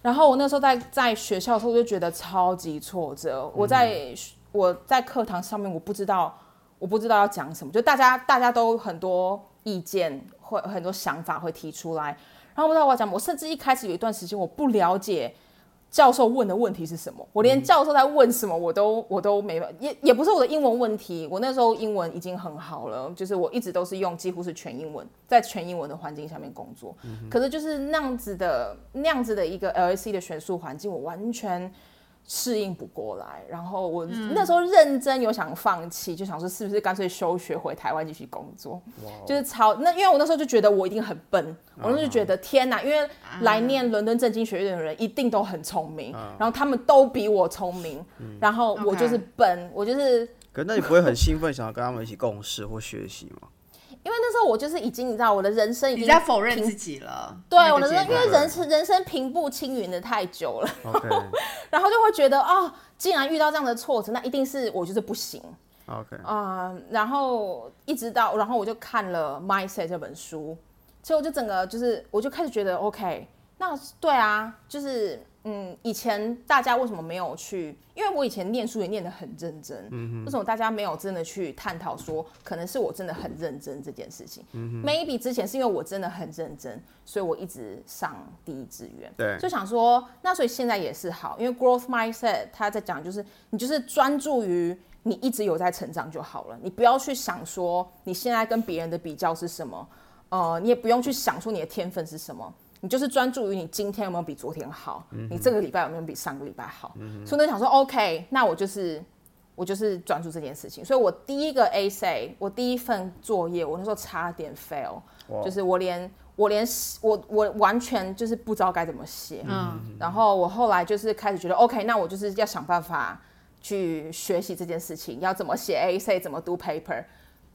然后我那时候在在学校的时候，我就觉得超级挫折。我在我在课堂上面，我不知道我不知道要讲什么，就大家大家都很多意见，会很多想法会提出来，然后不知道我要讲，我甚至一开始有一段时间我不了解教授问的问题是什么，我连教授在问什么我都我都没，也也不是我的英文问题，我那时候英文已经很好了，就是我一直都是用几乎是全英文，在全英文的环境下面工作，可是就是那样子的那样子的一个 LAC 的学术环境，我完全。适应不过来，然后我那时候认真有想放弃，就想说是不是干脆休学回台湾继续工作，就是超那因为我那时候就觉得我一定很笨，我那时候就觉得天哪，因为来念伦敦政经学院的人一定都很聪明，然后他们都比我聪明，然后我就是笨，我就是可是那你不会很兴奋，想要跟他们一起共事或学习吗？因为那时候我就是已经你知道我的人生已经在否认自己了。对那个我的人生，因为人生人生平步青云的太久了 <laughs> 然后就会觉得哦，既然遇到这样的挫折，那一定是我就是不行。OK，啊、然后一直到，然后我就看了《Mindset》这本书，所以我就整个就是，我就开始觉得 OK，那对啊，就是嗯，以前大家为什么没有去？因为我以前念书也念得很认真，嗯为什么大家没有真的去探讨说，可能是我真的很认真这件事情、m a y b e 之前是因为我真的很认真，所以我一直上第一志愿。对就想说，那所以现在也是好，因为 growth mindset 他在讲就是你就是专注于你一直有在成长就好了，你不要去想说你现在跟别人的比较是什么，呃，你也不用去想说你的天分是什么，你就是专注于你今天有没有比昨天好，你这个礼拜有没有比上个礼拜好。所以我想说，OK，那我就是我就是专注这件事情。所以我第一个 A C，我第一份作业，我那时候差点 fail，就是我连我连我我完全就是不知道该怎么写。嗯，然后我后来就是开始觉得，OK，那我就是要想办法去学习这件事情，要怎么写 A C，怎么读 paper。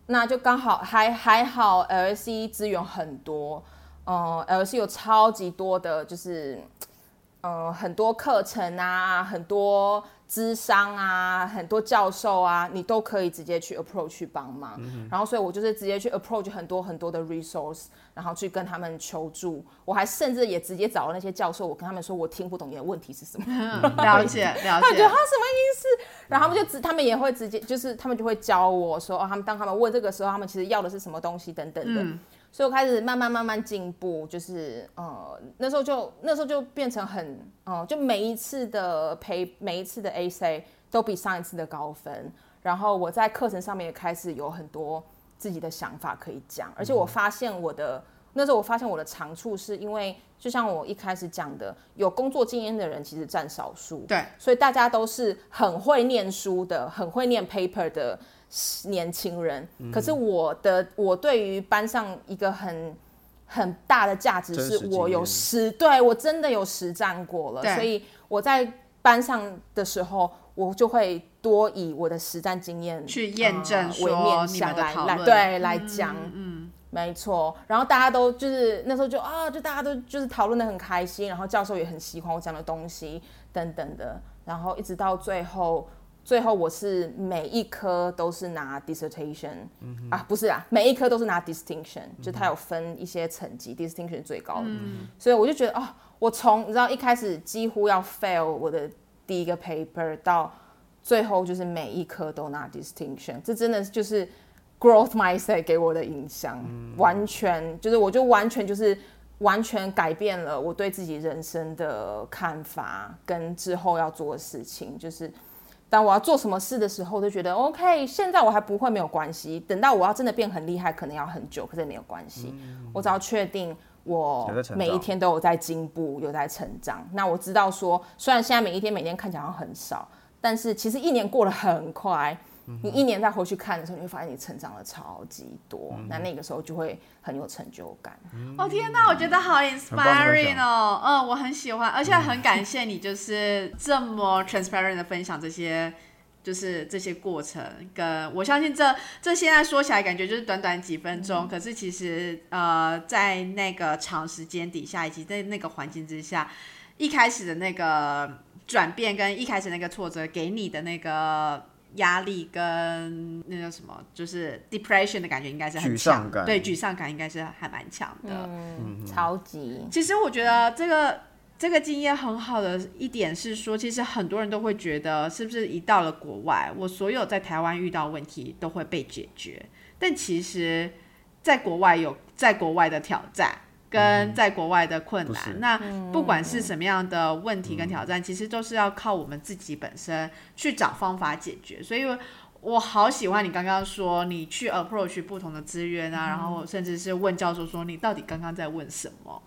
那就刚好还还好，LSE 资源很多，嗯、l s e 有超级多的，就是嗯、呃很多课程啊，很多资商啊，很多教授啊，你都可以直接去 approach 去帮忙。然后，所以我就是直接去 approach 很多很多的 resource，然后去跟他们求助。我还甚至也直接找了那些教授，我跟他们说我听不懂你的问题是什么。<laughs> 了解 <laughs> 了解他们觉得他。什么意思？然后他们就直，他们也会直接，就是他们就会教我说，哦，他们当他们问这个时候，他们其实要的是什么东西等等的。嗯所以我开始慢慢慢慢进步，就是呃，那时候就那时候就变成很，呃，就每一次的陪每一次的 A C 都比上一次的高分。然后我在课程上面也开始有很多自己的想法可以讲，而且我发现我的那时候我发现我的长处是因为，就像我一开始讲的，有工作经验的人其实占少数，对，所以大家都是很会念书的、很会念 paper 的年轻人。可是我的我对于班上一个很很大的价值是我有实对我真的有实战过了，所以我在班上的时候，我就会多以我的实战经验去验证呃为面向来来对来讲，嗯，没错。然后大家都就是那时候就啊，就大家都就是讨论的很开心，然后教授也很喜欢我讲的东西等等的，然后一直到最后。最后我是每一科都是拿 dissertation，、啊不是啊，每一科都是拿 distinction，、就它有分一些层级，distinction 最高的，所以我就觉得哦，我从你知道一开始几乎要 fail 我的第一个 paper 到最后就是每一科都拿 distinction，这真的就是 growth mindset 给我的影响，完全就是我就完全就是完全改变了我对自己人生的看法跟之后要做的事情，就是。当我要做什么事的时候，就觉得 OK，现在我还不会没有关系。等到我要真的变很厉害，可能要很久，可是也没有关系。我只要确定我每一天都有在进步，有在成长。那我知道说，虽然现在每一天每天看起来好像很少，但是其实一年过得很快。你一年再回去看的时候，你会发现你成长了超级多。那那个时候就会很有成就感。哦天哪，我觉得好 inspiring 哦，嗯，我很喜欢，而且很感谢你，就是这么 transparent 的分享这些，就是这些过程。跟我相信这这现在说起来感觉就是短短几分钟，可是其实呃，在那个长时间底下，以及在那个环境之下，一开始的那个转变跟一开始那个挫折给你的那个。压力跟那叫什么，就是 depression 的感觉，应该是很沮丧强，感对，沮丧感应该是还蛮强的。嗯，超级。其实我觉得这个这个经验很好的一点是说，其实很多人都会觉得，是不是一到了国外，我所有在台湾遇到的问题都会被解决？但其实，在国外有在国外的挑战。跟在国外的困难，那不管是什么样的问题跟挑战，其实都是要靠我们自己本身去找方法解决。所以，我好喜欢你刚刚说，你去 approach 不同的资源啊，然后甚至是问教授说，你到底刚刚在问什么？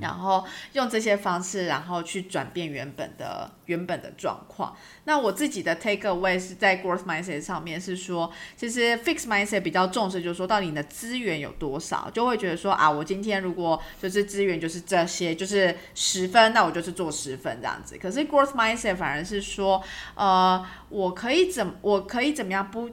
然后用这些方式，然后去转变原本的原本的状况。那我自己的 take away 是在 growth mindset 上面是说，其实 fix mindset 比较重视，就是说到底你的资源有多少，就会觉得说啊，我今天如果就是资源就是这些，就是十分，那我就是做十分这样子。可是 growth mindset 反而是说，呃，我可以怎我可以怎么样不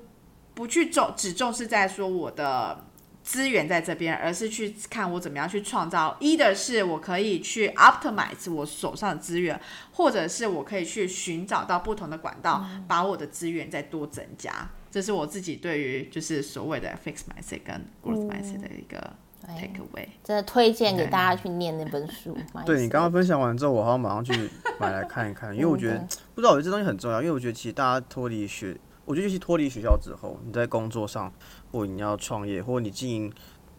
不去重只重视在说我的。资源在这边，而是去看我怎么样去创造。一的是我可以去 optimize 我手上的资源，或者是我可以去寻找到不同的管道，把我的资源再多增加。这是我自己对于就是所谓的 fix mindset 跟 growth mindset 的一个 take away。真的推荐给大家去念那本书。对你刚刚分享完之后，我好像马上去买来看一看，因为 <laughs> 我觉得不知道我觉得这东西很重要，因为我觉得其实大家脱离学，我觉得尤其脱离学校之后，你在工作上，或你要创业，或你经营，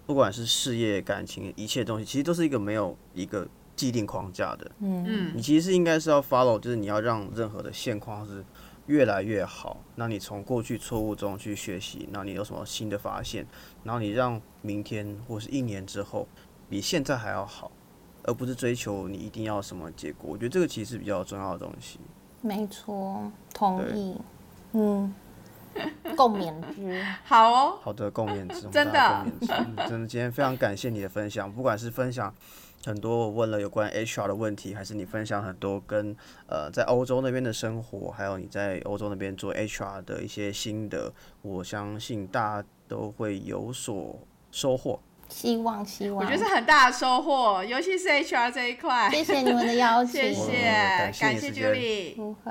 不管是事业、感情，一切东西，其实都是一个没有一个既定框架的。嗯，你其实是应该是要 follow，就是你要让任何的现况是越来越好。那你从过去错误中去学习，那你有什么新的发现，然后你让明天或是一年之后比现在还要好，而不是追求你一定要什么结果。我觉得这个其实是比较重要的东西。没错，同意。嗯，<laughs> 共勉之。好哦，好的，共勉之，<laughs> 真的共勉之。嗯真的，今天非常感谢你的分享，不管是分享很多我问了有关 HR 的问题，还是你分享很多跟呃在欧洲那边的生活，还有你在欧洲那边做 HR 的一些心得，我相信大家都会有所收获。希望希望，我觉得是很大的收获，尤其是 HR 这一块。谢谢你们的邀请，谢谢，感谢 Julie。不会。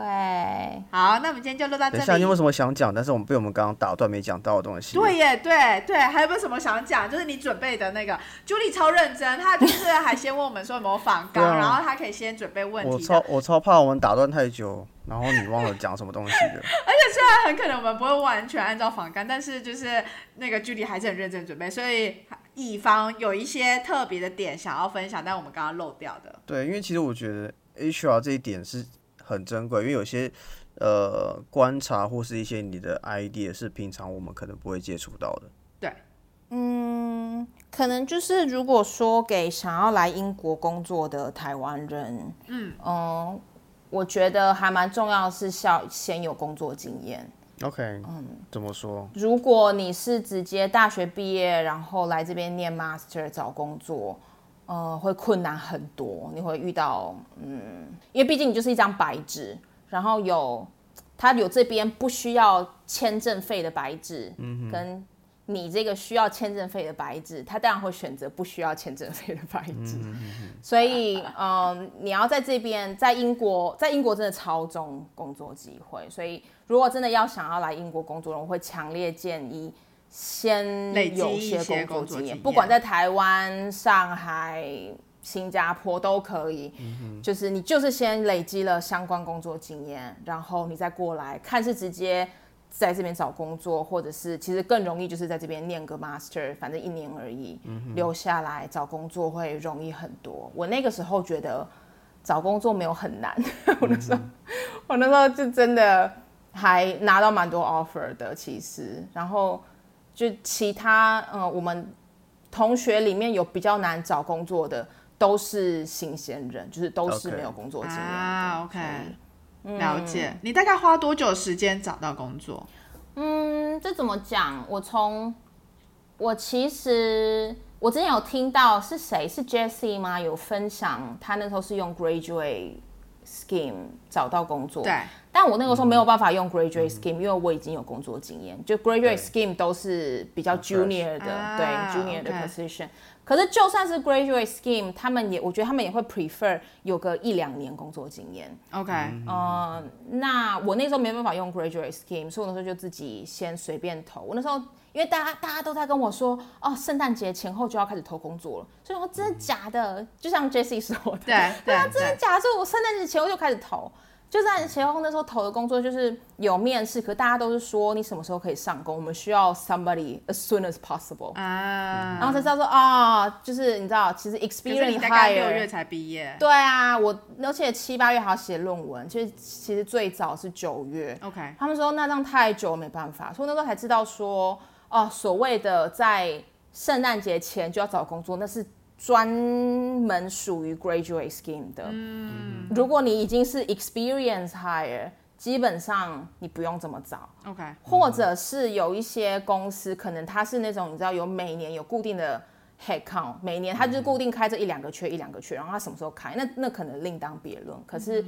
好，那我们今天就录到这等一下，你有没有。什么想讲，但是我们被我们刚刚打断没讲到的东西？对耶，对对，还有没有什么想讲？就是你准备的那个，Julie 超认真，他就是还先问我们说有没有访对啊纲，然后他可以先准备问题我超。我超怕我们打断太久，然后你忘了讲什么东西的。<laughs> 虽然很可能我们不会完全按照访纲，但是就是那个 Julie 还是很认真准备，所以以防有一些特别的点想要分享，但我们刚刚漏掉的。对，因为其实我觉得 HR 这一点是很珍贵，因为有些呃观察或是一些你的 idea 是平常我们可能不会接触到的。对，嗯，可能就是如果说给想要来英国工作的台湾人，嗯我觉得还蛮重要的是要先有工作经验。OK，嗯，怎么说？如果你是直接大学毕业，然后来这边念 master 找工作，呃，会困难很多。你会遇到，嗯，因为毕竟你就是一张白纸，然后有他有这边不需要签证费的白纸，跟你这个需要签证费的白纸，他当然会选择不需要签证费的白纸。所以，嗯，你要在这边，在英国，在英国真的超重工作机会。所以，如果真的要想要来英国工作，我会强烈建议先有一些工作经验不管在台湾、上海、新加坡都可以。就是你就是先累积了相关工作经验，然后你再过来看是直接在这边找工作，或者是其实更容易就是在这边念个 master，反正一年而已，留下来找工作会容易很多。我那个时候觉得找工作没有很难，<laughs> 我那时候我那时候就真的还拿到蛮多 offer 的，其实，然后就其他呃我们同学里面有比较难找工作的。都是新鲜人，就是都是没有工作经验的。啊，OK，了解。你大概花多久时间找到工作？嗯，这怎么讲？我从我其实我之前有听到是谁是 Jessie 吗？有分享他那时候是用 graduate scheme 找到工作。对，但我那个时候没有办法用 graduate scheme，、因为我已经有工作经验。就 graduate scheme 都是比较 junior 的，啊对 junior 的 position。可是就算是 graduate scheme，他们也我觉得他们也会 prefer 有个一两年工作经验。OK，呃，那我那时候没办法用 graduate scheme，所以我那时候就自己先随便投。我那时候因为大家大家都在跟我说，哦，圣诞节前后就要开始投工作了，所以我说真的假的？就像 Jessie 说的，对 <laughs> 对啊，真的，假的？所以我圣诞节前后就开始投。就在前后那时候投的工作就是有面试，可大家都是说你什么时候可以上工，我们需要 somebody as soon as possible。啊，然后才知道说啊、就是你知道，其实 experience 你大概六月才毕业。对啊，我而且七八月还要写论文，其实其实最早是九月。OK，他们说那这样太久没办法，所以那时候才知道说，哦，所谓的在圣诞节前就要找工作，那是专门属于 graduate scheme 的。嗯，如果你已经是 experience hire，基本上你不用这么早。OK，或者是有一些公司，可能它是那种你知道有每年有固定的 head count，每年它就是固定开这一两个缺一两个缺，然后它什么时候开，那那可能另当别论。可是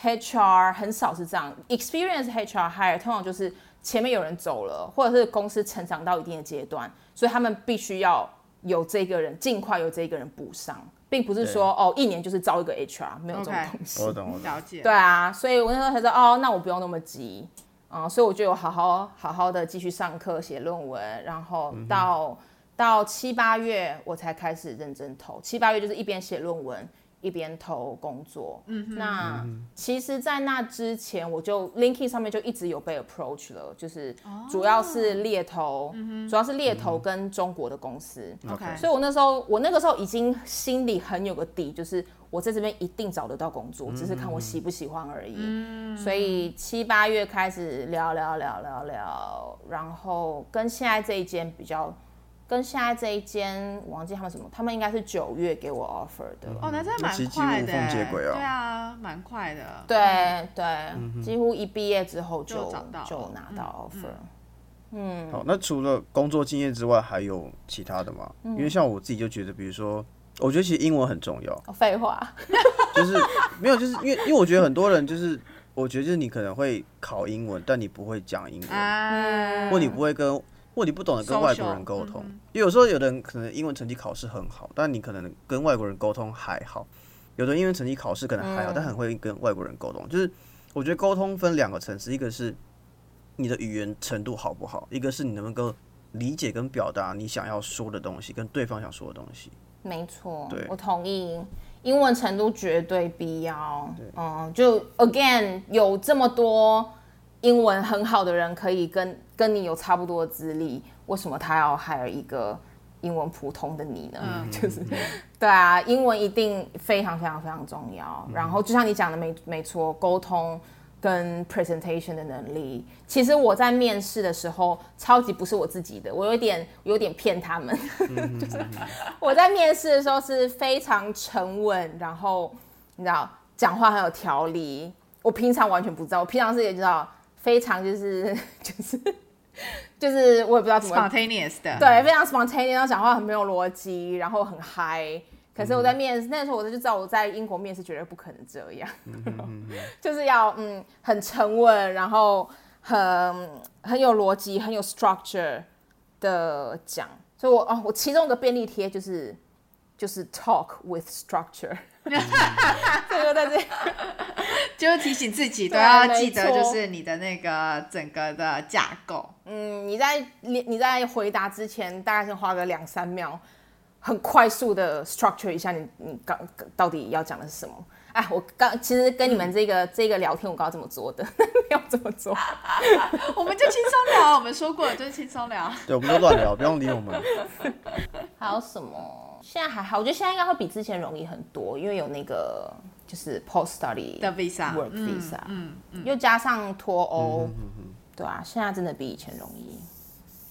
HR 很少是这样，experience HR hire 通常就是前面有人走了，或者是公司成长到一定的阶段，所以他们必须要有这个人尽快有这个人补上，并不是说哦一年就是招一个 HR，没有这种东西。我懂我懂。了解。对啊，所以我那时候才知道，哦，那我不用那么急，啊、所以我就有好好好好的继续上课写论文，然后到、到七八月我才开始认真投，七八月就是一边写论文一边投工作。嗯，那、其实，在那之前，我就 LinkedIn 上面就一直有被 approach 了，就是主要是猎头，主要是猎头跟中国的公司。OK，所以我那时候，我那个时候已经心里很有个底，就是我在这边一定找得到工作，只是看我喜不喜欢而已。所以七八月开始聊聊聊聊聊，然后跟现在这一间比较，跟现在这一间我忘记他们什么，他们应该是九月给我 offer 的。哦，那真的蛮快的接欸，轨啊对啊，蛮快的。对对，几乎一毕业之后就就拿到 offer 嗯。好，那除了工作经验之外，还有其他的吗？嗯因为像我自己就觉得，比如说，我觉得其实英文很重要，哦废话，就是没有，就是因为因为我觉得很多人就是，我觉得就是你可能会考英文，但你不会讲英文，啊，或你不会跟，或你不懂得跟外国人沟通。因为有时候有的人可能英文成绩考试很好，但你可能跟外国人沟通还好；有的英文成绩考试可能还好，但很会跟外国人沟通。就是我觉得沟通分两个层次，一个是你的语言程度好不好，一个是你能不能够理解跟表达你想要说的东西，跟对方想说的东西。没错对，我同意，英文程度绝对必要。嗯，就 again 有这么多英文很好的人可以跟跟你有差不多的资历，为什么他要 hire 一个英文普通的你呢？<laughs> 就是对啊，英文一定非常非常非常重要。然后就像你讲的没没错，沟通。跟 presentation 的能力。其实我在面试的时候，超级不是我自己的，我有点有点骗他们。<laughs> 就是我在面试的时候是非常沉稳，然后你知道讲话很有条理。我平常完全不知道，我平常是也知道非常就是 <laughs> 就是 <laughs> 就是我也不知道怎么 spontaneous 的，对，非常 spontaneous，然后讲话很没有逻辑，然后很嗨。可是我在面试那时候，我就知道我在英国面试绝对不可能这样，就是要嗯很沉稳，然后很很有逻辑，很有 structure 的讲。所以我哦，我其中一个便利贴就是就是 talk with structure，<laughs> 这个在这。就是提醒自己都要记得，就是你的那个整个的架构。嗯，你在你你在回答之前，大概先花个两三秒，很快速的 structure 一下你你刚到底要讲的是什么。哎，我刚其实跟你们这个、这个聊天，我刚刚这么做的，<laughs> 没有这么做。<laughs> 我们就轻松聊，我们说过了，就是轻松聊。对，我们就乱聊，不用理我们。还有什么？现在还好，我觉得现在应该会比之前容易很多，因为有那个就是 post study 的 visa work 嗯 visa，嗯嗯，又加上脱欧，对啊，现在真的比以前容易。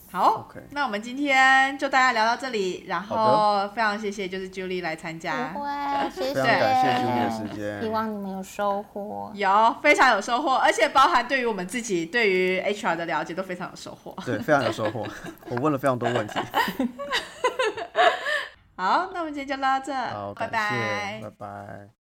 好那我们今天就大家聊到这里，然好后非常谢谢就是 Julie 来参加，不会，谢非常感谢 Julie 的时间。希望你们有收获。有非常有收获，而且包含对于我们自己对于 HR 的了解都非常有收获。对，非常有收获。我问了非常多问题。<laughs> 好，那我们今天就到这，好，拜，拜拜拜。